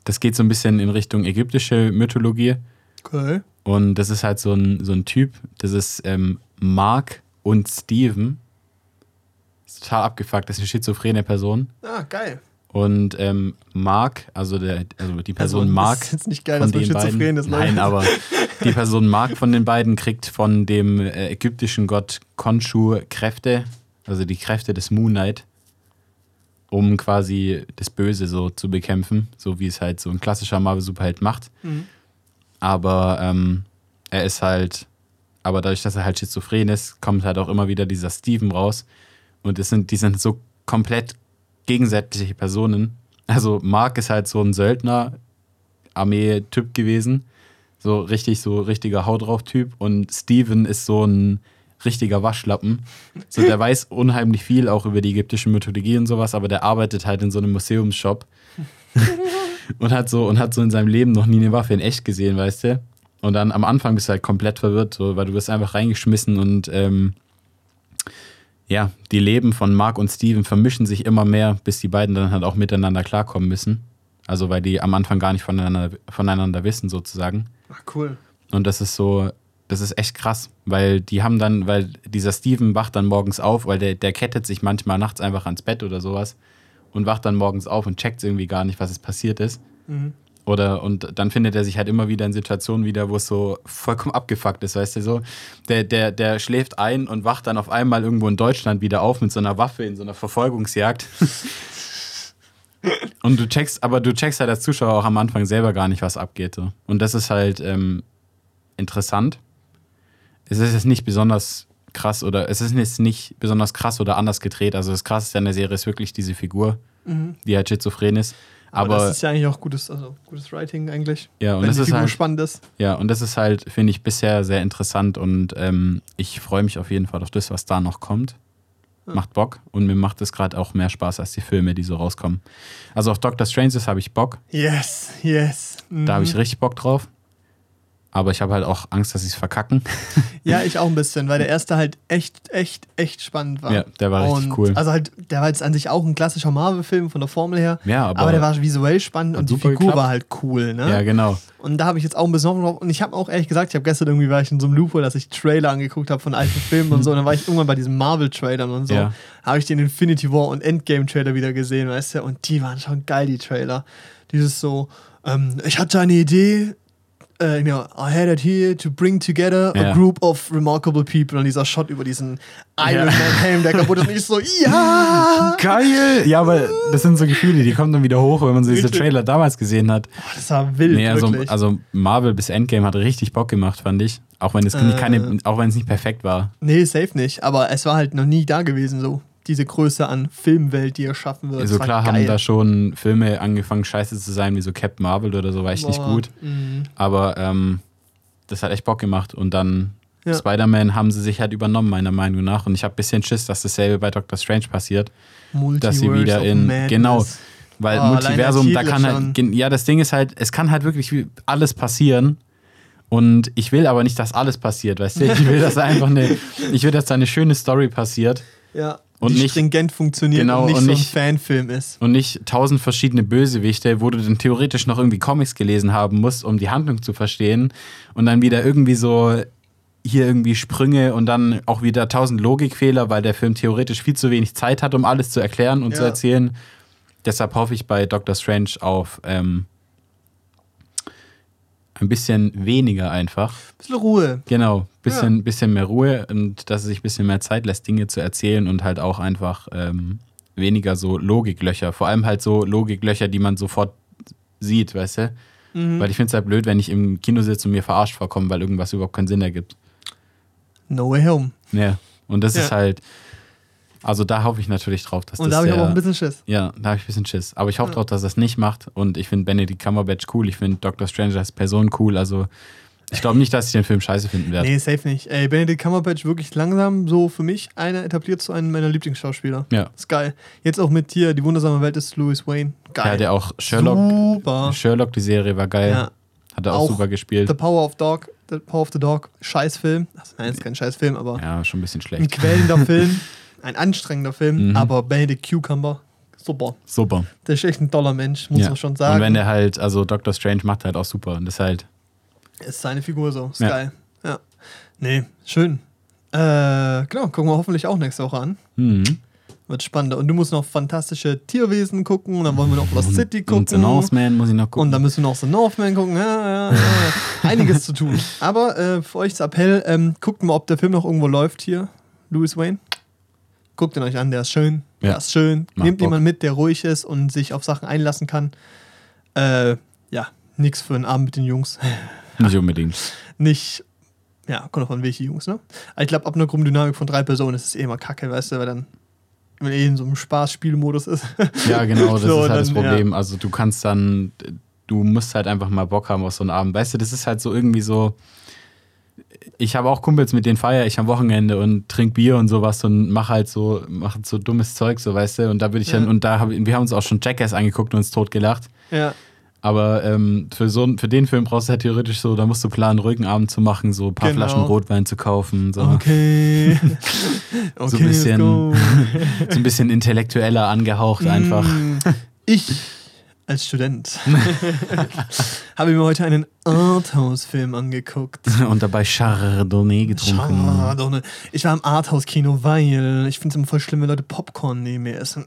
das geht so ein bisschen in Richtung ägyptische Mythologie. Okay. Und das ist halt so ein, so ein Typ, das ist ähm, Mark und Steven. Ist total abgefuckt, das ist eine schizophrene Person. Ah, geil. Und ähm, Mark, also, der, also die Person Mark. Das ist jetzt nicht geil, dass man den schizophren beiden, ist. Nein, aber die Person Mark von den beiden kriegt von dem äh, ägyptischen Gott Khonshu Kräfte, also die Kräfte des Moon Knight, um quasi das Böse so zu bekämpfen, so wie es halt so ein klassischer Marvel-Superheld macht. Mhm. Aber ähm, er ist halt, aber dadurch, dass er halt schizophren ist, kommt halt auch immer wieder dieser Steven raus. Und es sind, die sind so komplett gegensätzliche Personen. Also Mark ist halt so ein Söldner, Armee-Typ gewesen. So richtig, so richtiger Haut drauf Typ. Und Steven ist so ein richtiger Waschlappen. So, der weiß unheimlich viel auch über die ägyptische Mythologie und sowas, aber der arbeitet halt in so einem Museumsshop und hat so und hat so in seinem Leben noch nie eine Waffe in echt gesehen, weißt du? Und dann am Anfang bist du halt komplett verwirrt, so, weil du wirst einfach reingeschmissen und ähm, ja, die Leben von Mark und Steven vermischen sich immer mehr, bis die beiden dann halt auch miteinander klarkommen müssen. Also weil die am Anfang gar nicht voneinander, voneinander wissen, sozusagen. Ach, cool. Und das ist so, das ist echt krass, weil die haben dann, weil dieser Steven wacht dann morgens auf, weil der, der kettet sich manchmal nachts einfach ans Bett oder sowas und wacht dann morgens auf und checkt irgendwie gar nicht, was es passiert ist. Mhm. Oder und dann findet er sich halt immer wieder in Situationen wieder, wo es so vollkommen abgefuckt ist, weißt du so. Der, der, der schläft ein und wacht dann auf einmal irgendwo in Deutschland wieder auf mit so einer Waffe in so einer Verfolgungsjagd. und du checkst, aber du checkst halt als Zuschauer auch am Anfang selber gar nicht, was abgeht. So. Und das ist halt ähm, interessant. Es ist jetzt nicht besonders krass oder es ist jetzt nicht besonders krass oder anders gedreht. Also das krasseste an der Serie ist wirklich diese Figur, Mhm. die halt schizophren ist. Aber, Aber, das ist ja eigentlich auch gutes, also gutes Writing eigentlich. ja, und wenn das ist halt spannend ist. Ja, und das ist halt, finde ich, bisher sehr interessant und ähm, ich freue mich auf jeden Fall auf das, was da noch kommt. Macht Bock und mir macht es gerade auch mehr Spaß als die Filme, die so rauskommen. Also auf Doctor Strange habe ich Bock, Yes, yes. Mhm. da habe ich richtig Bock drauf. Aber ich habe halt auch Angst, dass sie es verkacken. Ja, ich auch ein bisschen, weil der erste halt echt, echt, echt spannend war. Ja, der war richtig und cool. Also halt, der war jetzt an sich auch ein klassischer Marvel-Film von der Formel her. Ja, aber- aber, der war visuell spannend und die Figur geklappt. war halt cool, ne? Ja, genau. Und da habe ich jetzt auch ein bisschen Hoffnung drauf. Und ich habe auch ehrlich gesagt, ich habe gestern irgendwie war ich in so einem Loophole, dass ich Trailer angeguckt habe von alten Filmen und so. Und dann war ich irgendwann bei diesen Marvel-Trailern und so. Ja. Habe ich den Infinity War und Endgame-Trailer wieder gesehen, weißt du? Und die waren schon geil, die Trailer. Dieses so, ähm, ich hatte eine Idee, äh, know, I had it here to bring together Ja. a group of remarkable people. Und dieser Shot über diesen Iron Ja. Man-Helm, der kaputt ist. Und ich so, ja! Geil! Ja, aber das sind so Gefühle, die kommen dann wieder hoch, wenn man so diese. Trailer damals gesehen hat. Boah, das war wild, Nee, also, wirklich. also Marvel bis Endgame hat richtig Bock gemacht, fand ich. Auch wenn es nicht Äh. keine, auch wenn es nicht perfekt war. Nee, safe nicht. Aber es war halt noch nie da gewesen, so. Diese Größe an Filmwelt, die erschaffen wird. Also klar geil. haben da schon Filme angefangen, scheiße zu sein, wie so Captain Marvel oder so, war nicht Boah, gut. mhm. Aber ähm, das hat echt Bock gemacht. Und dann Ja. Spider-Man haben sie sich halt übernommen, meiner Meinung nach. Und ich habe ein bisschen Schiss, dass dasselbe bei Doctor Strange passiert. Dass sie Multiverse wieder in- genau. Weil Oh, Multiversum, da kann halt, schon. ja, das Ding ist halt, es kann halt wirklich alles passieren. Und ich will aber nicht, dass alles passiert, weißt du? Ich will, dass da einfach eine, ich will, dass da eine schöne Story passiert Ja. Und nicht- stringent funktioniert Genau, und nicht und so nicht- ein Fanfilm ist. und nicht tausend verschiedene Bösewichte, wo du dann theoretisch noch irgendwie Comics gelesen haben musst, um die Handlung zu verstehen. Und dann wieder irgendwie so hier irgendwie Sprünge und dann auch wieder tausend Logikfehler, weil der Film theoretisch viel zu wenig Zeit hat, um alles zu erklären und zu Ja. erzählen. Deshalb hoffe ich bei Doctor Strange auf ähm, ein bisschen weniger einfach. Bisschen Ruhe. Genau, bisschen, bisschen mehr Ruhe und dass er sich ein bisschen mehr Zeit lässt, Dinge zu erzählen und halt auch einfach ähm, weniger so Logiklöcher. Vor allem halt so Logiklöcher, die man sofort sieht, weißt du? Mhm. Weil ich finde es halt blöd, wenn ich im Kino sitze und mir verarscht vorkomme, weil irgendwas überhaupt keinen Sinn ergibt. No Way Home. Ja. Und das Ja. ist halt, also da hoffe ich natürlich drauf, dass Und das da habe ich aber auch ein bisschen Schiss. ja, da habe ich ein bisschen Schiss. Aber ich hoffe Ja. drauf, dass es nicht macht. Und ich finde Benedict Cumberbatch cool. Ich finde Doctor Strange als Person cool. Also ich glaube nicht, dass ich den Film scheiße finden werde. Nee, safe nicht. Ey, Benedict Cumberbatch wirklich langsam so für mich einer etabliert zu einem meiner Lieblingsschauspieler. Ja. Ist geil. Jetzt auch mit hier, die wundersame Welt ist Louis Wayne. Der Geil. hat ja auch Sherlock. Super. Sherlock, die Serie war geil. Ja. Hat er auch, Auch super gespielt. The Power of Dog. The Power of the Dog. Scheißfilm. Also, nein, ist kein Scheißfilm, aber Ja, schon ein bisschen ein schlecht. quälender Film. Ein anstrengender Film. Mhm. Aber Benedict Cucumber. Super. Super. Der ist echt ein toller Mensch, muss ja. man schon sagen. Und wenn er halt, also Doctor Strange macht halt auch super. Und das ist halt, Ist seine Figur so. Ist Ja. geil. Ja. Nee, schön. Äh, genau, gucken wir hoffentlich auch nächste Woche an. hm. Wird spannender. Und du musst noch fantastische Tierwesen gucken. Und dann wollen wir noch Lost City Und gucken. The Northman muss ich noch Und gucken. dann müssen wir noch The Northman gucken. Ja, ja, ja. Einiges zu tun. Aber äh, für euch das Appell, ähm, guckt mal, ob der Film noch irgendwo läuft hier. Louis Wayne. Guckt ihn euch an, der ist schön. Der ist schön. Macht Nehmt Bock. jemanden mit, der ruhig ist und sich auf Sachen einlassen kann. Äh, ja, nix für einen Abend mit den Jungs. Nicht unbedingt. Nicht, ja, kommt auch an welche Jungs, ne? Aber ich glaube, ab einer Gruppendynamik von drei Personen ist es eh immer kacke, weißt du, weil dann, wenn eh in so einem Spaßspielmodus ist. Ja, genau, das So, ist halt das dann, Problem. Also du kannst dann, du musst halt einfach mal Bock haben auf so einen Abend. Weißt du, das ist halt so irgendwie so. Ich habe auch Kumpels, mit denen feiere ich am Wochenende und trink Bier und sowas und mach halt so, mach so dummes Zeug, so weißt du. Und da würde ich Ja. dann, und da hab, wir haben uns auch schon Jackass angeguckt und uns totgelacht. Ja. Aber ähm, für, so, für den Film brauchst du halt theoretisch so, da musst du planen, ruhigen Abend zu machen, so ein paar Genau. Flaschen Rotwein zu kaufen. So, Okay. okay, So ein bisschen- so ein bisschen intellektueller angehaucht einfach. Mm, Ich als Student habe mir heute einen Arthouse-Film angeguckt. Und dabei Chardonnay getrunken. Schade. Ich war im Arthouse-Kino, weil ich finde es immer voll schlimm, wenn Leute Popcorn neben mir essen.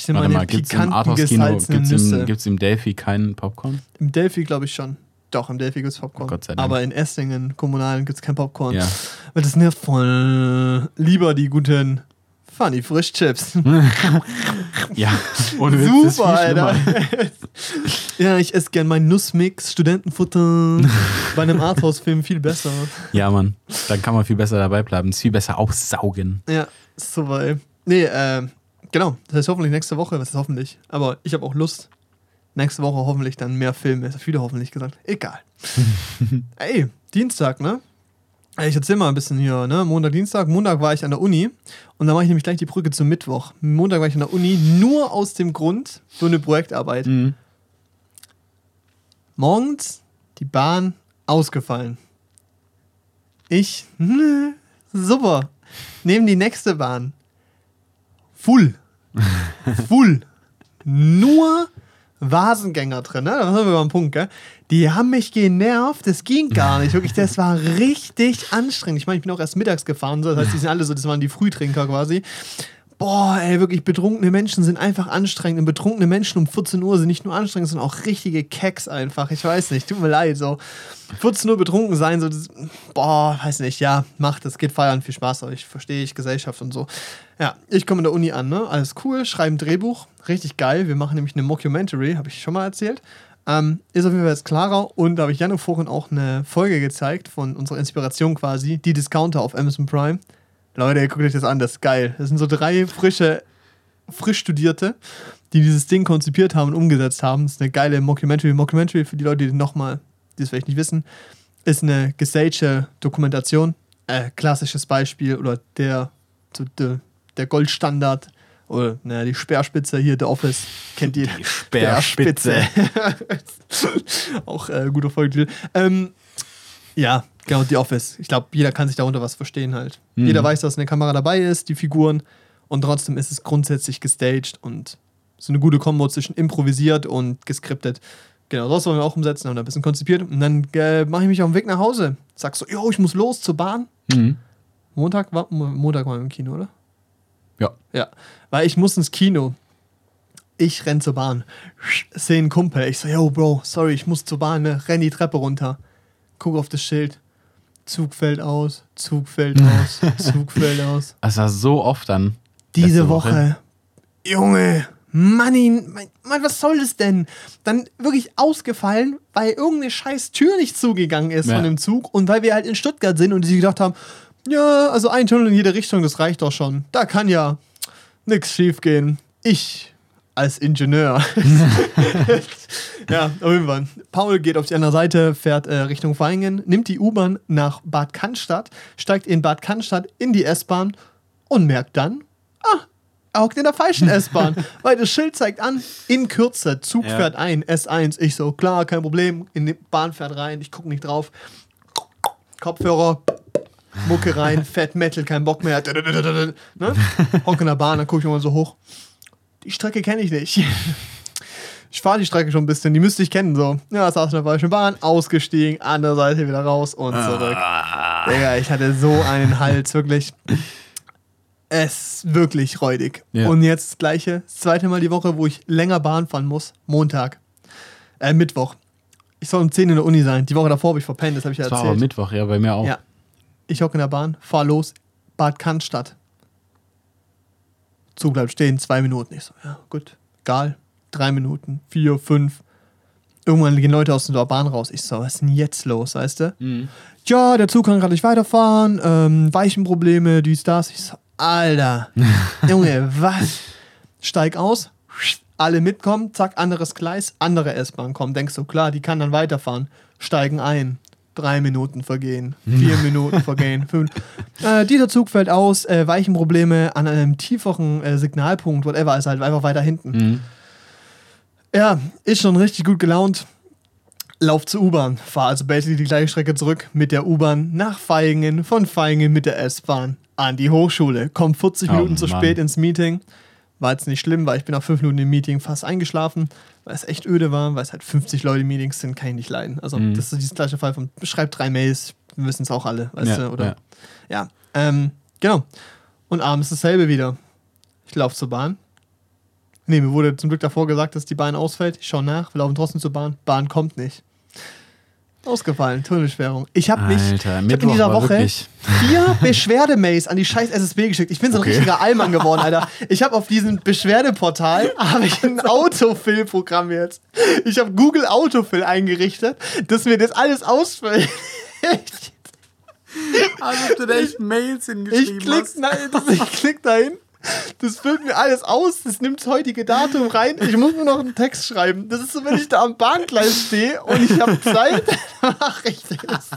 Ich nehme Warte mal, gibt's im Arthouse-Kino, gesalzenen gibt's Nüsse. im, gibt's im Delphi keinen Popcorn? Im Delphi glaube ich schon. Doch, im Delphi gibt es Popcorn. Gott sei Dank. Aber in Esslingen, Kommunalen, gibt es kein Popcorn. Ja. Weil das nervt voll. Lieber die guten Funny Frischchips. Ja, ohne Witz, Super, Alter. ja, ich esse gern meinen Nussmix, Studentenfutter. Bei einem Arthouse-Film viel besser. Ja, Mann, dann kann man viel besser dabei bleiben. Ist viel besser aussaugen. Ja, so weil. Nee, äh, genau. Das heißt hoffentlich nächste Woche. Was ist hoffentlich? Aber ich habe auch Lust. Nächste Woche hoffentlich dann mehr Filme. Ist viele hoffentlich gesagt. Egal. Ey, Dienstag, ne? Ich erzähl mal ein bisschen hier, ne? Montag, Dienstag. Montag war ich an der Uni und da mache ich nämlich gleich die Brücke zum Mittwoch. Montag war ich an der Uni nur aus dem Grund für eine Projektarbeit. Mhm. Morgens die Bahn ausgefallen. Ich, super. Nehmen die nächste Bahn. Full. Full. Nur Vasengänger drin, ne? Da sind wir beim Punkt, gell? Die haben mich genervt, das ging gar nicht. Wirklich, das war richtig anstrengend. Ich meine, ich bin auch erst mittags gefahren, so. das heißt, die sind alle so, das waren die Frühtrinker quasi. Boah, ey, wirklich, betrunkene Menschen sind einfach anstrengend. Und betrunkene Menschen um 14 Uhr sind nicht nur anstrengend, sondern auch richtige Keks einfach. Ich weiß nicht, tut mir leid, so. 14 Uhr betrunken sein, so, das, boah, weiß nicht, ja, macht es, geht feiern, viel Spaß euch, verstehe ich, Gesellschaft und so. Ja, ich komme in der Uni an, ne, alles cool, schreibe ein Drehbuch, richtig geil. Wir machen nämlich eine Mockumentary, habe ich schon mal erzählt. Ähm, ist auf jeden Fall jetzt klarer und da habe ich Janne vorhin auch eine Folge gezeigt von unserer Inspiration quasi, die Discounter auf Amazon Prime. Leute, guckt euch das an, das ist geil. Das sind so drei frische, frisch Studierte, die dieses Ding konzipiert haben und umgesetzt haben. Das ist eine geile Mockumentary. Mockumentary, für die Leute, die nochmal, die es vielleicht nicht wissen, ist eine gestagte Dokumentation. Äh, klassisches Beispiel oder der, der, der Goldstandard oder naja, die Speerspitze hier, The Office, kennt ihr? Die Speerspitze. Auch äh, guter Folgetitel. Ähm, ja, genau, The Office. Ich glaube, jeder kann sich darunter was verstehen halt. Mhm. Jeder weiß, dass eine Kamera dabei ist, die Figuren. Und trotzdem ist es grundsätzlich gestaged und so eine gute Kombo zwischen improvisiert und geskriptet. Genau, das wollen wir auch umsetzen, haben da ein bisschen konzipiert. Und dann äh, mache ich mich auf den Weg nach Hause. Sag so, jo, ich muss los zur Bahn. Mhm. Montag war, Mo- Montag wir im Kino, oder? Ja. Ja, weil ich muss ins Kino. Ich renn zur Bahn. Sehe einen Kumpel. Ich so, yo, Bro, sorry, ich muss zur Bahn, ne? Renn die Treppe runter. Guck auf das Schild. Zug fällt aus, Zug fällt aus, Zug fällt aus. Das war so oft dann. Diese Woche. Woche. Junge, mein, Mann, was soll das denn? Dann wirklich ausgefallen, weil irgendeine scheiß Tür nicht zugegangen ist Ja. von dem Zug und weil wir halt in Stuttgart sind und die sich gedacht haben, ja, also ein Tunnel in jede Richtung, das reicht doch schon. Da kann ja nichts schief gehen. Ich als Ingenieur. ja, Fall. Paul geht auf die andere Seite, fährt äh, Richtung Vaihingen, nimmt die U-Bahn nach Bad Cannstatt, steigt in Bad Cannstatt in die S-Bahn und merkt dann, ah, er hockt in der falschen S-Bahn, weil das Schild zeigt an, in Kürze, Zug Ja. fährt ein, S1. Ich so, klar, kein Problem, in die Bahn fährt rein, ich gucke nicht drauf. Kopfhörer, Mucke rein, Fett Metal, kein Bock mehr. Ne? Hock in der Bahn, dann gucke ich mal so hoch. Die Strecke kenne ich nicht. Ich fahre die Strecke schon ein bisschen, die müsste ich kennen. So. Ja, saß in der falschen Bahn, ausgestiegen, andere Seite wieder raus und zurück. Digga, ich hatte so einen Hals, wirklich. Es ist wirklich räudig. Ja. Und jetzt das gleiche, das zweite Mal die Woche, wo ich länger Bahn fahren muss. Montag. Äh, Mittwoch. Ich soll um 10 in der Uni sein. Die Woche davor habe ich verpennt, das habe ich ja Das war erzählt. aber Mittwoch, ja, bei mir auch. Ja. Ich hocke in der Bahn, fahr los, Bad Cannstatt. Zug bleibt stehen, zwei Minuten. Ich so, ja, gut, egal. Drei Minuten, vier, fünf. Irgendwann gehen Leute aus der Bahn raus. Ich so, was ist denn jetzt los, weißt du? Mhm. Ja, der Zug kann gerade nicht weiterfahren, ähm, Weichenprobleme, dies, das. Ich so, Alter, Junge, was? Steig aus, alle mitkommen, zack, anderes Gleis, andere S-Bahn kommen. Denkst du, klar, die kann dann weiterfahren. Steigen ein. Drei Minuten vergehen, vier Minuten vergehen, fünf. Äh, dieser Zug fällt aus, äh, Weichenprobleme an einem tieferen äh, Signalpunkt, whatever, ist halt einfach weiter hinten. Mhm. Ja, ist schon richtig gut gelaunt. Lauf zur U-Bahn, fahr also basically die gleiche Strecke zurück mit der U-Bahn nach Feingen, von Feingen mit der S-Bahn an die Hochschule. Komm 40 Oh, Minuten zu Mann. spät ins Meeting. War jetzt nicht schlimm, weil ich bin nach 5 Minuten im Meeting fast eingeschlafen, weil es echt öde war, weil es halt 50 Leute Meetings sind, kann ich nicht leiden. Also Mhm. das ist dieses gleiche Fall von schreib drei Mails, wir wissen es auch alle, weißt Ja, du, oder? ja. Ja, ähm, genau. Und abends dasselbe wieder. Ich laufe zur Bahn. Nee, mir wurde zum Glück davor gesagt, dass die Bahn ausfällt. Ich schaue nach, wir laufen trotzdem zur Bahn. Bahn kommt nicht. Ausgefallen, Tunnelsperrung. Ich habe mich Alter, ich hab in Mittwoch dieser Woche wirklich- vier Beschwerdemails an die scheiß SSB geschickt. Ich bin so ein Okay. richtiger Allmann geworden, Alter. Ich habe auf diesem Beschwerdeportal habe ich ein Autofill-Programm jetzt. Ich habe Google Autofill eingerichtet, dass mir das alles ausfüllt. Also, ob du da echt Mails Ich hingeschrieben klick, nein, das, ich klick dahin. Das füllt mir alles aus. Das nimmt das heutige Datum rein. Ich muss nur noch einen Text schreiben. Das ist so, wenn ich da am Bahngleis stehe und ich habe Zeit, mache ich das.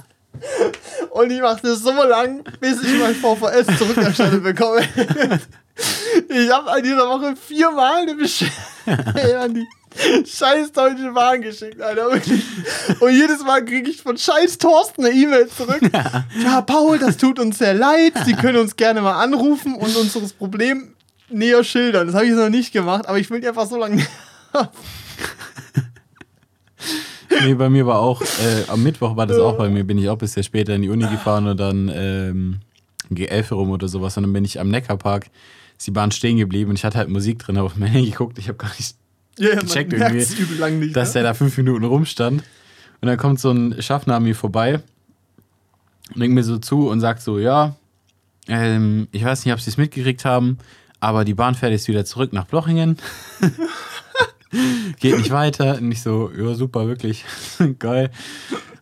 Und ich mache das so lang, bis ich mein VVS zurückerstattet bekomme. Ich habe an dieser Woche viermal eine Beschwerde an scheiß Deutsche Bahn geschickt, Alter, wirklich. Und jedes Mal kriege ich von scheiß Thorsten eine E-Mail zurück. Ja, Paul, das tut uns sehr leid. Sie können uns gerne mal anrufen und uns das Problem näher schildern. Das habe ich noch nicht gemacht, aber ich will die einfach so lange. Nee, bei mir war auch, äh, am Mittwoch war das auch bei mir, bin ich auch bis sehr später in die Uni gefahren und dann ähm, G11 rum oder sowas. Und dann bin ich am Neckarpark, ist die Bahn stehen geblieben und ich hatte halt Musik drin, habe auf mein Handy geguckt, ich habe gar nicht Ja, Gecheckt irgendwie, nicht. dass ne? der da fünf Minuten rumstand. Und dann kommt so ein Schaffner an mir vorbei und denkt mir so zu und sagt so, ja, ähm, ich weiß nicht, ob Sie es mitgekriegt haben, aber die Bahn fährt jetzt wieder zurück nach Blochingen. Geht nicht weiter. Und ich so, ja, super, wirklich. Geil.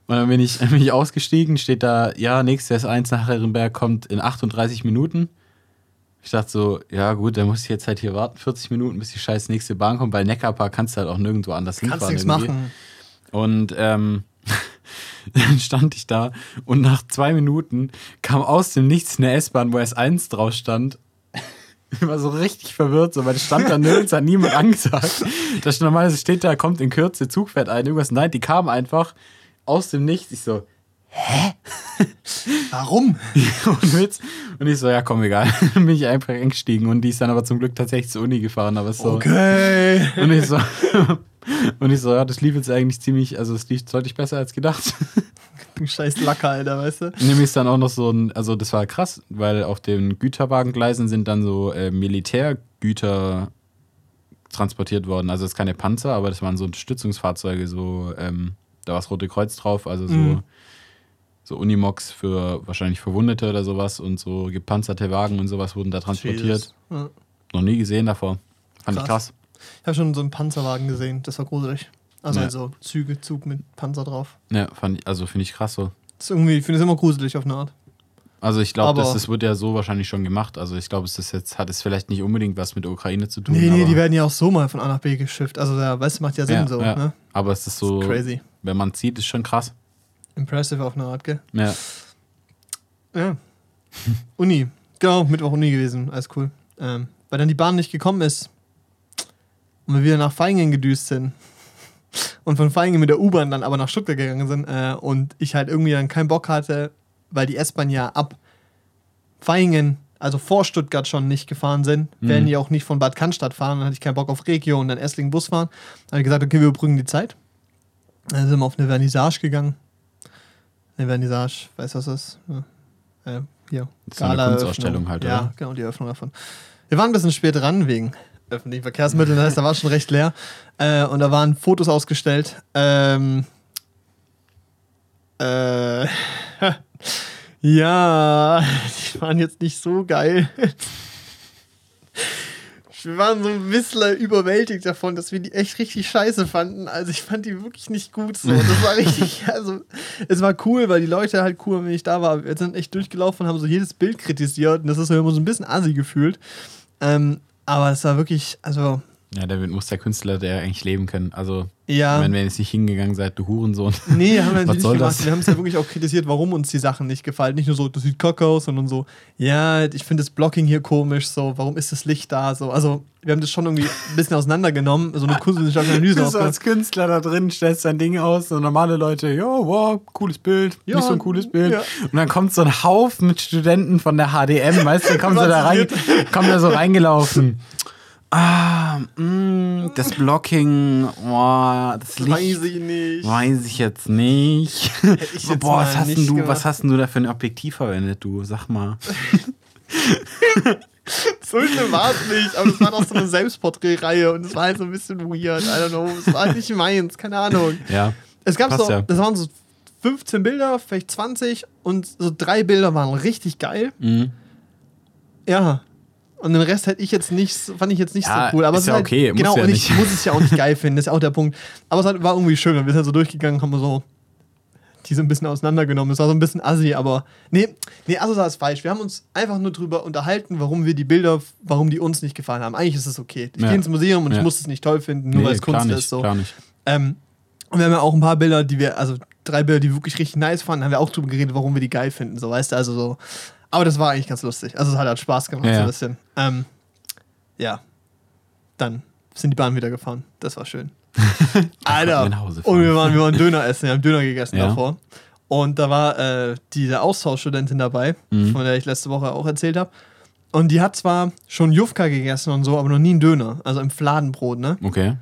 Und dann bin ich, bin ich ausgestiegen, steht da, ja, nächstes S1 nach Herrenberg kommt in 38 Minuten. Ich dachte so, ja gut, dann muss ich jetzt halt hier warten, 40 Minuten, bis die scheiß nächste Bahn kommt. Bei Neckarpark kannst du halt auch nirgendwo anders Kannst hinfahren. nichts irgendwie. machen. Und ähm, dann stand ich da und nach zwei Minuten kam aus dem Nichts eine S-Bahn, wo S1 drauf stand. Ich war so richtig verwirrt, so, weil es stand da nirgends, hat niemand angesagt. Da stand normalerweise steht da, kommt in Kürze, Zug fährt ein, irgendwas. Nein, die kam einfach aus dem Nichts. Ich so, Warum? ohne Witz. Und ich so, ja, komm, egal. Bin ich einfach eingestiegen und die ist dann aber zum Glück tatsächlich zur Uni gefahren. Aber es so. Okay. Und ich so, und ich so, ja, das lief jetzt eigentlich ziemlich, also es lief deutlich besser als gedacht. Du scheiß Lacker, Alter, weißt du? Nämlich dann auch noch so ein, also das war krass, weil auf den Güterwagengleisen sind dann so äh, Militärgüter transportiert worden. Also es ist keine Panzer, aber das waren so Stützungsfahrzeuge, so, ähm, da war das Rote Kreuz drauf, also so, Mhm. So Unimox für wahrscheinlich Verwundete oder sowas und so gepanzerte Wagen und sowas wurden da transportiert. Ja. Noch nie gesehen davor. Fand ich Krass. krass. Ich habe schon so einen Panzerwagen gesehen, das war gruselig. Also Ja. also Züge, Zug mit Panzer drauf. Ja, fand ich, also finde ich krass so. Das ist irgendwie, ich finde es immer gruselig auf eine Art. Also ich glaube, das, das wird ja so wahrscheinlich schon gemacht. Also ich glaube, es ist jetzt, hat es vielleicht nicht unbedingt was mit der Ukraine zu tun. Nee, nee, die werden ja auch so mal von A nach B geschifft. Also, ja, weißt du, macht ja Sinn ja, so. ja. Ne? Aber es ist so, ist crazy. wenn man sieht, ist schon krass. Impressive auf eine Art, gell? Ja. Ja. Uni. Genau, Mittwoch Uni gewesen. Alles cool. Ähm, weil dann die Bahn nicht gekommen ist. Und wir wieder nach Feingen gedüst sind. Und von Feingen mit der U-Bahn dann aber nach Stuttgart gegangen sind. Äh, und ich halt irgendwie dann keinen Bock hatte, weil die S-Bahn ja ab Feingen, also vor Stuttgart schon nicht gefahren sind, werden Mhm. die auch nicht von Bad Cannstatt fahren. Dann hatte ich keinen Bock auf Regio und dann Esslingen Bus fahren. Dann habe ich gesagt, okay, wir überbrücken die Zeit. Dann sind wir auf eine Vernissage gegangen. Eine Vernissage, weißt du, was das ist? Ja. Äh, hier. Das ist eine. Kunstausstellung halt, Ja, oder? genau, die Eröffnung davon. Wir waren ein bisschen spät dran wegen öffentlichen Verkehrsmitteln, das heißt, da war schon recht leer. Äh, und da waren Fotos ausgestellt. Ähm, äh, ja, die waren jetzt nicht so geil. Wir waren so ein bisschen überwältigt davon, dass wir die echt richtig scheiße fanden. Also ich fand die wirklich nicht gut so. Das war richtig, also es war cool, weil die Leute halt cool, wenn ich da war. Wir sind echt durchgelaufen und haben so jedes Bild kritisiert und das ist immer so ein bisschen assi gefühlt. Ähm, aber es war wirklich, also Ja, damit muss der Künstler der eigentlich leben können. Also, Ja. wenn wir jetzt nicht hingegangen seid, du Hurensohn. Nee, haben wir natürlich gemacht. das? Wir haben es ja wirklich auch kritisiert, warum uns die Sachen nicht gefallen. Nicht nur so, das sieht kacke aus, sondern so, ja, ich finde das Blocking hier komisch, so, warum ist das Licht da? So, also, wir haben das schon irgendwie ein bisschen auseinandergenommen, so eine kunstwissenschaftliche Analyse Du so aufgemacht. als Künstler da drin stellst dein Ding aus, so normale Leute, ja, wow, cooles Bild, Ja, nicht so ein cooles Bild. ja. Und dann kommt so ein Haufen mit Studenten von der HDM, weißt du, kommen so da rein, kommen da so reingelaufen. Ah, mh, das Blocking, boah, das Licht. Weiß ich nicht. Weiß ich jetzt nicht. ich jetzt Boah, was hast, nicht denn du, was hast du da für ein Objektiv verwendet, du? Sag mal. So schlimm war es nicht, aber es war doch so eine Selbstporträtreihe und es war halt so ein bisschen weird. I don't know, es war nicht meins, keine Ahnung. Ja. Es gab so, ja. das waren so 15 Bilder, vielleicht 20 und so drei Bilder waren richtig geil. Mhm. Ja. Und den Rest hätte ich jetzt nicht, fand ich jetzt nicht Ja, so cool. Aber ist es ja halt, okay, muss genau, ja und ich nicht. muss es ja auch nicht geil finden, das ist ja auch der Punkt. Aber es hat, war irgendwie schön, wir sind halt so durchgegangen, haben wir so die so ein bisschen auseinandergenommen. Es war so ein bisschen assi, aber nee, nee, also ist falsch. Wir haben uns einfach nur drüber unterhalten, warum wir die Bilder, warum die uns nicht gefallen haben. Eigentlich ist es okay. Ich Ja. gehe ins Museum und ich Ja. muss es nicht toll finden, nur weil es Kunst nicht, ist. So. Klar nicht. Ähm, und wir haben ja auch ein paar Bilder, die wir, also drei Bilder, die wir wirklich richtig nice fanden, haben wir auch drüber geredet, warum wir die geil finden, so weißt du, also so. Aber das war eigentlich ganz lustig. Also es hat halt Spaß gemacht, Ja, so ein bisschen. Ähm, ja. Dann sind die Bahn wieder gefahren. Das war schön. Alter. Und wir waren, wir waren Döner essen, wir haben Döner gegessen Ja. davor. Und da war äh, diese Austauschstudentin dabei, Mhm. von der ich letzte Woche auch erzählt habe. Und die hat zwar schon Jufka gegessen und so, aber noch nie einen Döner. Also im Fladenbrot, ne? Okay.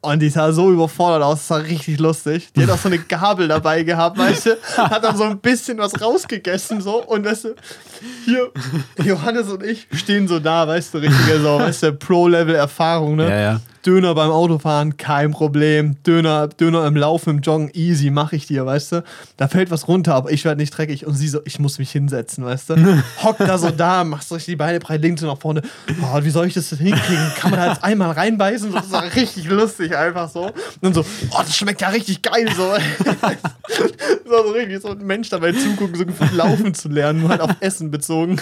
Und die sah so überfordert aus, das war richtig lustig. Die hat auch so eine Gabel dabei gehabt, weißt du? Hat dann so ein bisschen was rausgegessen, so. Und weißt du, hier, Johannes und ich stehen so da, weißt du, richtige so, weißt du, Pro-Level-Erfahrung, ne? Ja, ja. Döner beim Autofahren, kein Problem. Döner, Döner im Laufen, im Joggen, easy, mach ich dir, weißt du? Da fällt was runter, aber ich werde nicht dreckig. Und sie so, ich muss mich hinsetzen, weißt du? Hockt da so da, machst euch die Beine breit links und nach vorne. Oh, wie soll ich das denn hinkriegen? Kann man da jetzt einmal reinbeißen? Das war richtig lustig, einfach so. Und dann so, oh, das schmeckt ja richtig geil, so. so, so richtig so ein Mensch dabei zugucken, so gefühlt laufen zu lernen, nur halt auf Essen bezogen.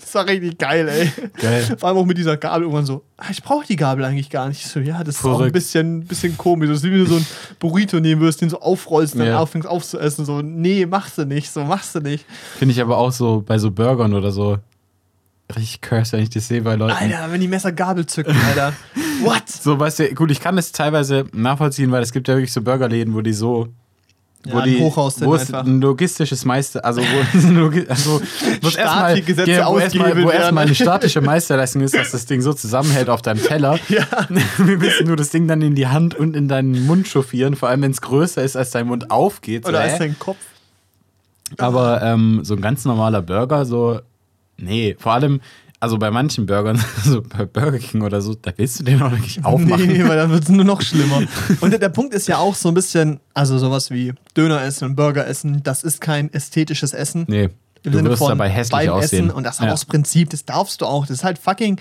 Das war richtig geil, ey. Geil. Vor allem auch mit dieser Gabel irgendwann so, ich brauche die Gabel eigentlich gar nicht. Ich so, ja, das ist auch ein bisschen, bisschen komisch. Das ist wie wenn du so ein Burrito nehmen wirst, den so aufrollst und dann Ja. aufhängst aufzuessen. So, nee, machst du nicht, so machst du nicht. Finde ich aber auch so bei so Burgern oder so richtig curse, wenn ich das sehe bei Leuten. Alter, wenn die Messer Gabel zücken, Alter. What? So, weißt du, gut, ich kann das teilweise nachvollziehen, weil es gibt ja wirklich so Burgerläden, wo die so. Wo Ja, ein die, Hochhaus sind wo es einfach. ein logistisches Meister, also wo, also, wo erstmal ja, wo erstmal wo erstmal eine statische Meisterleistung ist, dass das Ding so zusammenhält auf deinem Teller. Ja. Wie willst du das Ding dann in die Hand und in deinen Mund chauffieren, vor allem wenn es größer ist, als dein Mund aufgeht. Oder ist dein Kopf? Aber ähm, so ein ganz normaler Burger, so, nee, vor allem, also bei manchen Burgern, so bei Burger King oder so, da willst du den auch wirklich aufmachen. Nee, weil dann wird es nur noch schlimmer. Und der, der Punkt ist ja auch so ein bisschen, also sowas wie Döner essen und Burger essen, das ist kein ästhetisches Essen. Nee, Im du Sinne wirst von dabei hässlich aussehen. Essen und das ja. aus Prinzip, das darfst du auch. Das ist halt fucking,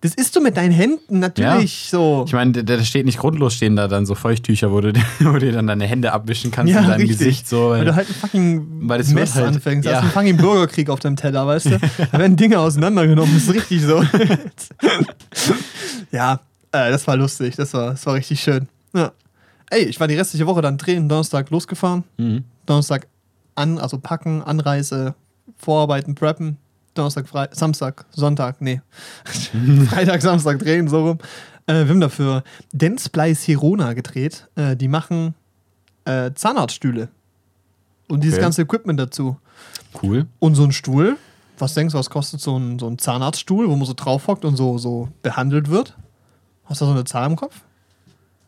das isst du mit deinen Händen natürlich so. Ich meine, da steht nicht grundlos stehen da dann so Feuchttücher, wo du, wo du dir dann deine Hände abwischen kannst in deinem Gesicht. So, weil weil, du halt ein fucking Weil wird Mess halt- anfängst. ja. Ja. hast einen fucking Bürgerkrieg auf deinem Teller, weißt du? Da werden Dinge auseinandergenommen, das ist richtig so. ja, äh, das war lustig, das war, das war richtig schön. Ja. Ey, ich war die restliche Woche dann drehen, Donnerstag losgefahren, Mhm. Donnerstag an, also packen, Anreise, Vorarbeiten, preppen, Donnerstag, Fre Samstag, Sonntag, nee. Freitag, Samstag drehen, so rum. Äh, wir haben dafür Densplice Hirona gedreht. Äh, die machen äh, Zahnarztstühle. Und dieses Okay. ganze Equipment dazu. cool. Und so ein Stuhl. Was denkst du, was kostet so ein, so ein Zahnarztstuhl, wo man so drauf hockt und so, so behandelt wird? Hast du so eine Zahl im Kopf?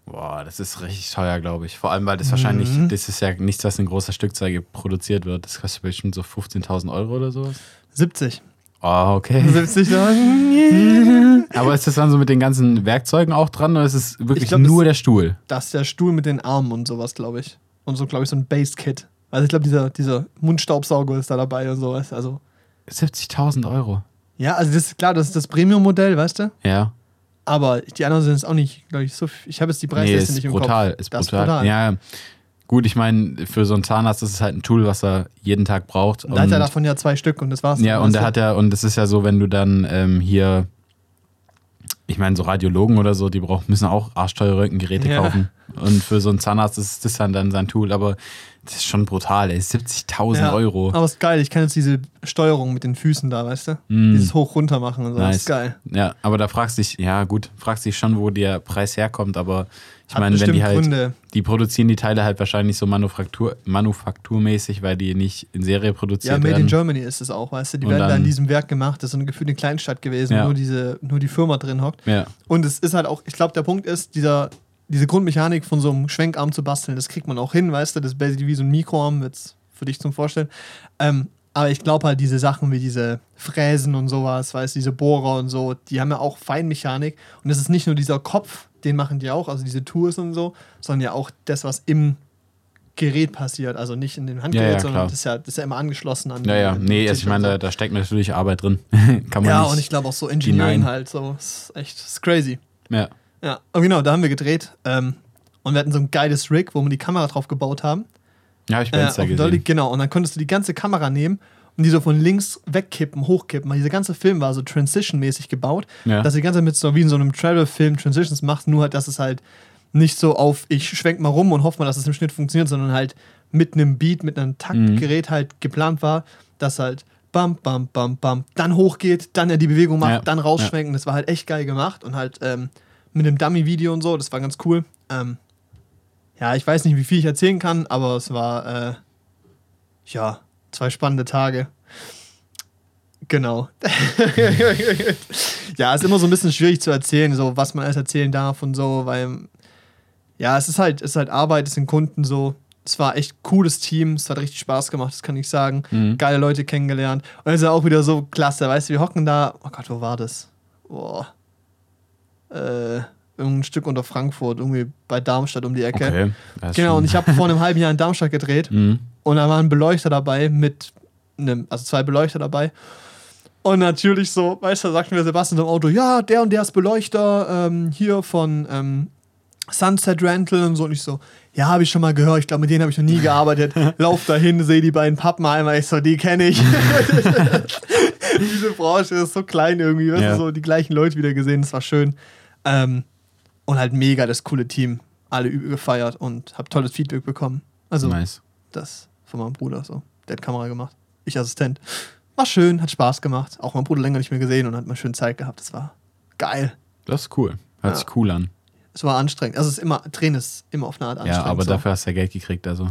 Boah, das ist richtig teuer, glaube ich. Vor allem, weil das wahrscheinlich, Mhm. das ist ja nichts, was in großer Stückzahl produziert wird. Das kostet bestimmt so 15.000 Euro oder sowas. 70. Oh, okay. 70 Euro. Aber ist das dann so mit den ganzen Werkzeugen auch dran oder ist es wirklich glaub, nur der Stuhl? Das ist der Stuhl mit den Armen und sowas, glaube ich. Und so, glaube ich, so ein Base-Kit. Also ich glaube, dieser, dieser Mundstaubsauger ist da dabei und sowas. Also, 70.000 Euro. ja, also das ist klar, das ist das Premium-Modell, weißt du? Ja. Aber die anderen sind es auch nicht, glaube ich, so viel. Ich habe jetzt die Nee, Preisliste ist nicht im brutal. Kopf. Ist Das brutal. Ja, gut, ich meine, für so einen Zahnarzt ist es halt ein Tool, was er jeden Tag braucht. Da hat er Und- davon ja zwei Stück und das war's. Ja, und er du? hat ja, und das ist ja so, wenn du dann ähm, hier ich meine, so Radiologen oder so, die brauchen, müssen auch arschteure Röntgengeräte Ja. kaufen. Und für so einen Zahnarzt ist das dann, sein Tool. Aber das ist schon brutal, ey. 70.000 Ja, Euro. Aber ist geil, ich kann jetzt diese Steuerung mit den Füßen da, weißt du? Mm. Dieses Hoch-Runter machen und so. Das Nice. ist geil. Ja, aber da fragst du dich, ja gut, fragst dich schon, wo der Preis herkommt, aber ich Hat meine, wenn die halt, Gründe. die produzieren die Teile halt wahrscheinlich so Manufaktur, manufakturmäßig, weil die nicht in Serie Ja, produziert Made in werden. Germany ist es auch, weißt du? Die Und werden da dann- in diesem Werk gemacht. Das ist so eine gefühlte Kleinstadt gewesen, Ja. wo nur, diese, nur die Firma drin hockt. Ja, Und es ist halt auch, ich glaube, der Punkt ist, dieser, diese Grundmechanik von so einem Schwenkarm zu basteln, das kriegt man auch hin, weißt du? Das ist basically wie so ein Mikroarm, jetzt für dich zum Vorstellen. Ähm, aber ich glaube halt, diese Sachen wie diese Fräsen und sowas, weißt du, diese Bohrer und so, die haben ja auch Feinmechanik. Und es ist nicht nur dieser Kopf, den machen die auch, also diese Tools und so, sondern ja auch das, was im Gerät passiert. Also nicht in dem Handgerät, Ja, ja, sondern das ist, ja, das ist ja immer angeschlossen an ja, ja. Nee, also ich und meine, da, da steckt natürlich Arbeit drin. Kann man Ja, und ich glaube auch so Engineering denyen. halt, so, ist echt, ist crazy. ja. Ja, aber genau, da haben wir gedreht. Ähm, und wir hatten so ein geiles Rig, wo wir die Kamera drauf gebaut haben. ja, ich bei Äh, gesehen. Dolly, genau, und dann konntest du die ganze Kamera nehmen und die so von links wegkippen, hochkippen. Weil dieser ganze Film war so Transition-mäßig gebaut, Ja. dass die ganze Zeit mit so wie in so einem Travel-Film Transitions machst, nur halt, dass es halt nicht so auf, ich schwenk mal rum und hoffe mal, dass es im Schnitt funktioniert, sondern halt mit einem Beat, mit einem Taktgerät halt geplant war, dass halt bam, bam, bam, bam, dann hochgeht, dann er die Bewegung macht, Ja, dann rausschwenken. Das war halt echt geil gemacht und halt ähm, mit einem Dummy-Video und so, das war ganz cool. Ähm, ja, ich weiß nicht, wie viel ich erzählen kann, aber es war, äh, ja, zwei spannende Tage. Genau. ja, ist immer so ein bisschen schwierig zu erzählen, so was man alles erzählen darf und so, weil ja, es ist halt, es ist halt Arbeit, es sind Kunden so. Es war echt cooles Team, es hat richtig Spaß gemacht, das kann ich sagen. Mhm. Geile Leute kennengelernt. Und es ist auch wieder so klasse, weißt du, wir hocken da, oh Gott, wo war das? Boah. Äh, irgendein Stück unter Frankfurt, irgendwie bei Darmstadt um die Ecke. Okay. Genau, schon- und ich habe vor einem halben Jahr in Darmstadt gedreht Mhm. Und da waren Beleuchter dabei mit einem, also zwei Beleuchter dabei. Und natürlich so, weißt du, sagten wir Sebastian im Auto, ja, der und der ist Beleuchter ähm, hier von ähm, Sunset Rental und so. Und ich so, ja, habe ich schon mal gehört, ich glaube, mit denen habe ich noch nie gearbeitet. Lauf dahin, sehe die beiden Pappen einmal, ich so, die kenne ich. Diese Branche ist so klein irgendwie, weißt Ja. du, so die gleichen Leute wieder gesehen, das war schön. Ähm, und halt mega das coole Team. Alle übel gefeiert und habe tolles Feedback bekommen. Also, Nice. das von meinem Bruder so. Der hat Kamera gemacht. Ich Assistent. War schön, hat Spaß gemacht. Auch mein Bruder länger nicht mehr gesehen und hat mal schön Zeit gehabt. Das war geil. Das ist cool. Hört Ja. sich cool an. Es war anstrengend. Also es ist immer, Drehen ist immer auf eine Art anstrengend. Ja, aber so. dafür hast du ja Geld gekriegt, also.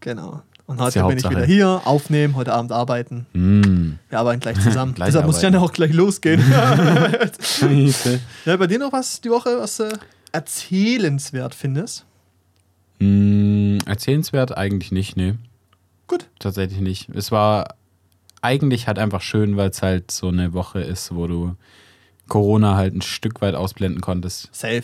Genau. Und heute bin ich wieder hier, aufnehmen, heute Abend arbeiten. Mm. Wir arbeiten gleich zusammen. Gleich Deshalb muss ich dann arbeiten. auch gleich losgehen. Ja, bei dir noch was die Woche, was du erzählenswert findest? Mm, erzählenswert eigentlich nicht, nee. Gut. Tatsächlich nicht. Es war eigentlich halt einfach schön, weil es halt so eine Woche ist, wo du Corona halt ein Stück weit ausblenden konntest. Safe.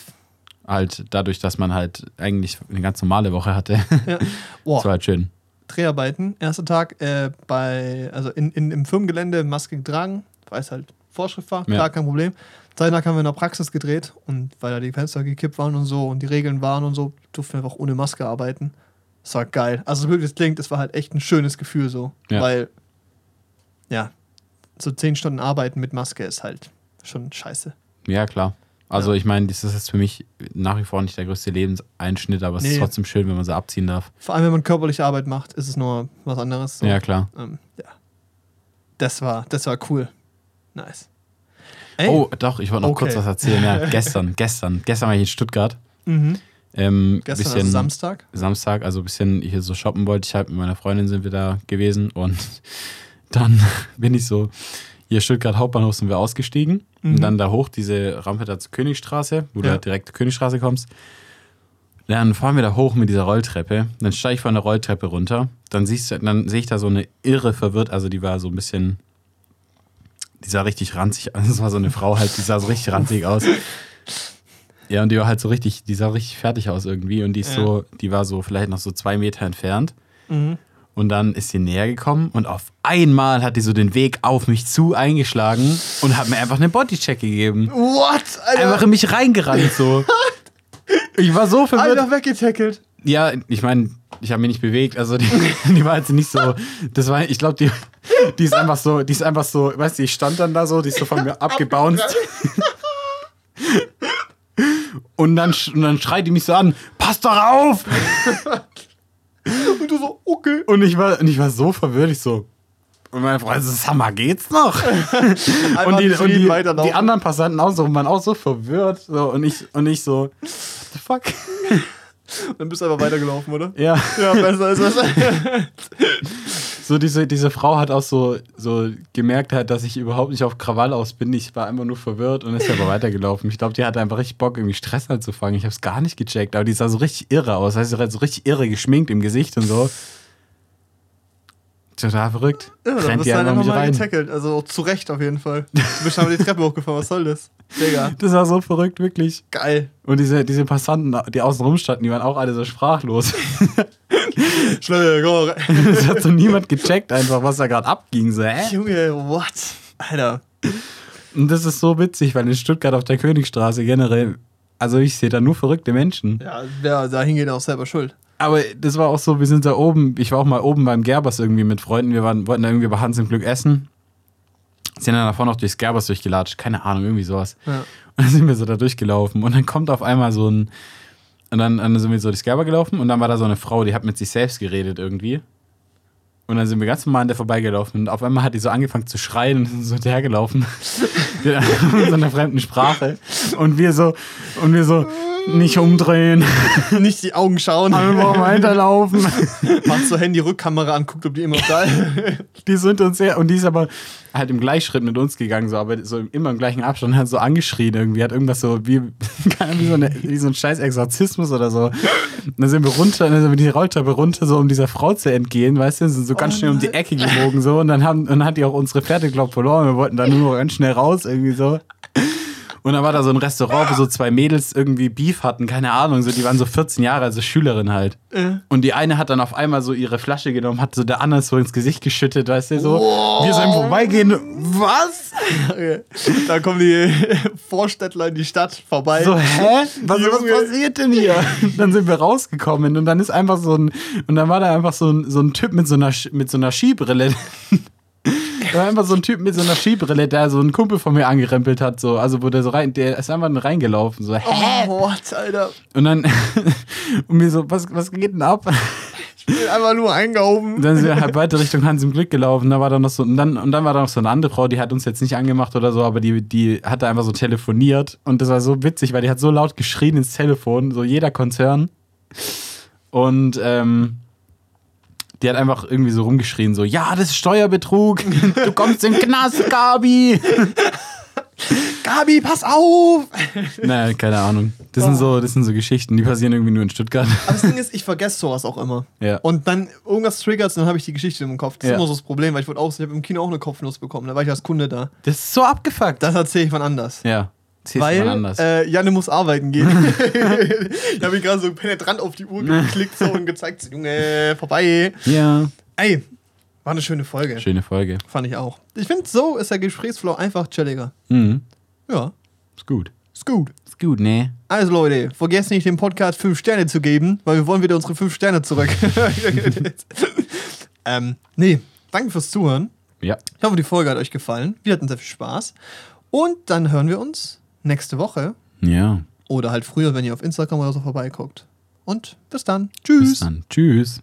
Halt dadurch, dass man halt eigentlich eine ganz normale Woche hatte. Ja. Das Boah, war halt schön. Dreharbeiten. Erster Tag äh, bei, also in, in, im Firmengelände Maske getragen, weil es halt Vorschrift war, Ja. klar, kein Problem. Zweiten Tag haben wir in der Praxis gedreht und weil da die Fenster gekippt waren und so und die Regeln waren und so, durften wir einfach ohne Maske arbeiten. Das war geil. Also wirklich, das klingt, das war halt echt ein schönes Gefühl so. Ja. Weil, ja, so zehn Stunden arbeiten mit Maske ist halt schon scheiße. Ja, klar. Also Ja. ich meine, das ist jetzt für mich nach wie vor nicht der größte Lebenseinschnitt, aber es Nee. ist trotzdem schön, wenn man sie abziehen darf. Vor allem, wenn man körperliche Arbeit macht, ist es nur was anderes. So. Ja, klar. Ähm, ja. Das war, das war cool. Nice. Ey. Oh, doch, ich wollte noch Okay. kurz was erzählen. Ja, gestern, gestern. Gestern war ich in Stuttgart. Mhm. Ähm, Gestern bisschen also Samstag. Samstag, also ein bisschen hier so shoppen wollte ich halt. Mit meiner Freundin sind wir da gewesen und dann bin ich so, hier Stuttgart Hauptbahnhof sind wir ausgestiegen Mhm. und dann da hoch, diese Rampe da zur Königstraße, wo du Ja. halt direkt zur Königstraße kommst. Dann fahren wir da hoch mit dieser Rolltreppe. Dann steige ich von der Rolltreppe runter. Dann siehst du, dann sehe ich da so eine irre verwirrt, also die war so ein bisschen, die sah richtig ranzig, also das war so eine Frau halt, die sah so richtig ranzig aus. Ja, und die war halt so richtig, die sah richtig fertig aus irgendwie und die ist Ja. so, die war so vielleicht noch so zwei Meter entfernt. Mhm. Und dann ist sie näher gekommen und auf einmal hat die so den Weg auf mich zu eingeschlagen und hat mir einfach einen Bodycheck gegeben. What? Einfach Alter, in mich reingerannt so. Ich war so verwirrt. Alter weggetackelt. Ja, ich meine, ich habe mich nicht bewegt, also die, die war jetzt nicht so. Das war, ich glaube, die, die ist einfach so, die ist einfach so, weißt du, ich stand dann da so, die ist so von mir abgebounced. Und dann, und dann schreit die mich so an, pass doch auf! Und du so, okay. Und ich war, und ich war so verwirrt, ich so. Und meine Freundin so, sag mal, geht's noch? Und die, und die, die anderen Passanten auch so, waren auch so verwirrt. So, und, ich, und ich so, what the fuck? Dann bist du einfach weitergelaufen, oder? Ja. Ja, besser ist das. So, diese, diese Frau hat auch so, so gemerkt, halt, dass ich überhaupt nicht auf Krawall aus bin. Ich war einfach nur verwirrt und ist aber weitergelaufen. Ich glaube, die hatte einfach richtig Bock, irgendwie Stress anzufangen. Ich habe es gar nicht gecheckt, aber die sah so richtig irre aus. Also, sie hat so richtig irre geschminkt im Gesicht und so. Total verrückt. Ja, dann bist du halt einfach mal getackelt. Also zu Recht auf jeden Fall. Du bist einfach die Treppe hochgefahren. Was soll das? Digga, Das war so verrückt, wirklich. geil. Und diese, diese Passanten, die außen rum standen, die waren auch alle so sprachlos. Schnell, rein. Es hat so niemand gecheckt, einfach, was da gerade abging. So, hä? Junge, what? Alter. Und das ist so witzig, weil in Stuttgart auf der Königstraße generell, also ich sehe da nur verrückte Menschen. Ja, wer da hingeht, auch selber schuld. Aber das war auch so, wir sind da oben, ich war auch mal oben beim Gerbers irgendwie mit Freunden, wir waren, wollten da irgendwie bei Hans im Glück essen. Sind dann davor noch durchs Gerbers durchgelatscht, keine Ahnung, irgendwie sowas. Ja. Und dann sind wir so da durchgelaufen und dann kommt auf einmal so ein, und dann, dann sind wir so durchs Gerber gelaufen und dann war da so eine Frau, die hat mit sich selbst geredet irgendwie. Und dann sind wir ganz normal an der vorbeigelaufen und auf einmal hat die so angefangen zu schreien und sind so hinterhergelaufen. in so einer fremden Sprache. Und wir so, und wir so, nicht umdrehen, Nicht die Augen schauen. einfach weiterlaufen. Macht so Handy-Rückkamera an, guckt, ob die immer da ist. Die sind uns sehr, und die ist aber halt im Gleichschritt mit uns gegangen, so, aber so immer im gleichen Abstand, und hat so angeschrien irgendwie, hat irgendwas so wie, wie, so, eine, wie so ein scheiß Exorzismus oder so. Und dann sind wir runter, dann sind wir die Rolltreppe runter, so um dieser Frau zu entgehen, weißt du, sind so ganz Oh schnell um die. Ecke gebogen, so, und dann haben, und dann hat die auch unsere Pferde, glaub verloren, wir wollten da nur noch ganz schnell raus, irgendwie so. Und dann war da so ein Restaurant, wo so zwei Mädels irgendwie Beef hatten, keine Ahnung, so, die waren so 14 Jahre, also Schülerin halt. Und die eine hat dann auf einmal so ihre Flasche genommen, hat so der andere so ins Gesicht geschüttet, weißt du, so. Wir so im Vorbeigehen, was? Da kommen die Vorstädtler in die Stadt vorbei. So, hä? Was, was passiert denn hier? Dann sind wir rausgekommen und dann ist einfach so ein, und dann war da einfach so ein, so ein Typ mit so einer, mit so einer Skibrille. Da war einfach so ein Typ mit so einer Skibrille, der so einen Kumpel von mir angerempelt hat, so, also wo der so rein, der ist einfach reingelaufen, so, hä? Oh, what, Alter. Und dann, und mir so, was, was geht denn ab? Ich bin einfach nur eingehoben. Dann sind wir halt weiter Richtung Hans im Glück gelaufen. Da war dann noch so, und dann, und dann war da noch so eine andere Frau, die hat uns jetzt nicht angemacht oder so, aber die, die hat da einfach so telefoniert. Und das war so witzig, weil die hat so laut geschrien ins Telefon, so jeder Konzern. Und ähm, die hat einfach irgendwie so rumgeschrien, so, ja, das ist Steuerbetrug, du kommst in den Knast, Gabi. Gabi, pass auf! naja, keine Ahnung. Das sind, so, das sind so Geschichten, die passieren irgendwie nur in Stuttgart. Aber das Ding ist, ich vergesse sowas auch immer. Ja. Und dann irgendwas triggert und dann habe ich die Geschichte im Kopf. Das Ja. ist immer so das Problem, weil ich wurde auch, ich habe im Kino auch eine Kopfnuss bekommen. Da war ich als Kunde da. Das ist so abgefuckt. Das erzähle ich wann anders. ja, Weil äh, Janne muss arbeiten gehen. ich habe mich gerade so penetrant auf die Uhr geklickt so und gezeigt, Junge, vorbei. ja, Ey, war eine schöne Folge. schöne Folge. Fand ich auch. Ich finde, so ist der Gesprächsflow einfach chilliger. Mhm. Ja, Ist gut. ist gut. Ist gut, ne? Also Leute, vergesst nicht, dem Podcast 5 Sterne zu geben, weil wir wollen wieder unsere 5 Sterne zurück. ähm, nee, danke fürs Zuhören. Ja. Ich hoffe, die Folge hat euch gefallen. Wir hatten sehr viel Spaß. Und dann hören wir uns nächste Woche Ja. oder halt früher, wenn ihr auf Instagram oder so vorbeiguckt. Und bis dann. Tschüss. Bis dann. Tschüss.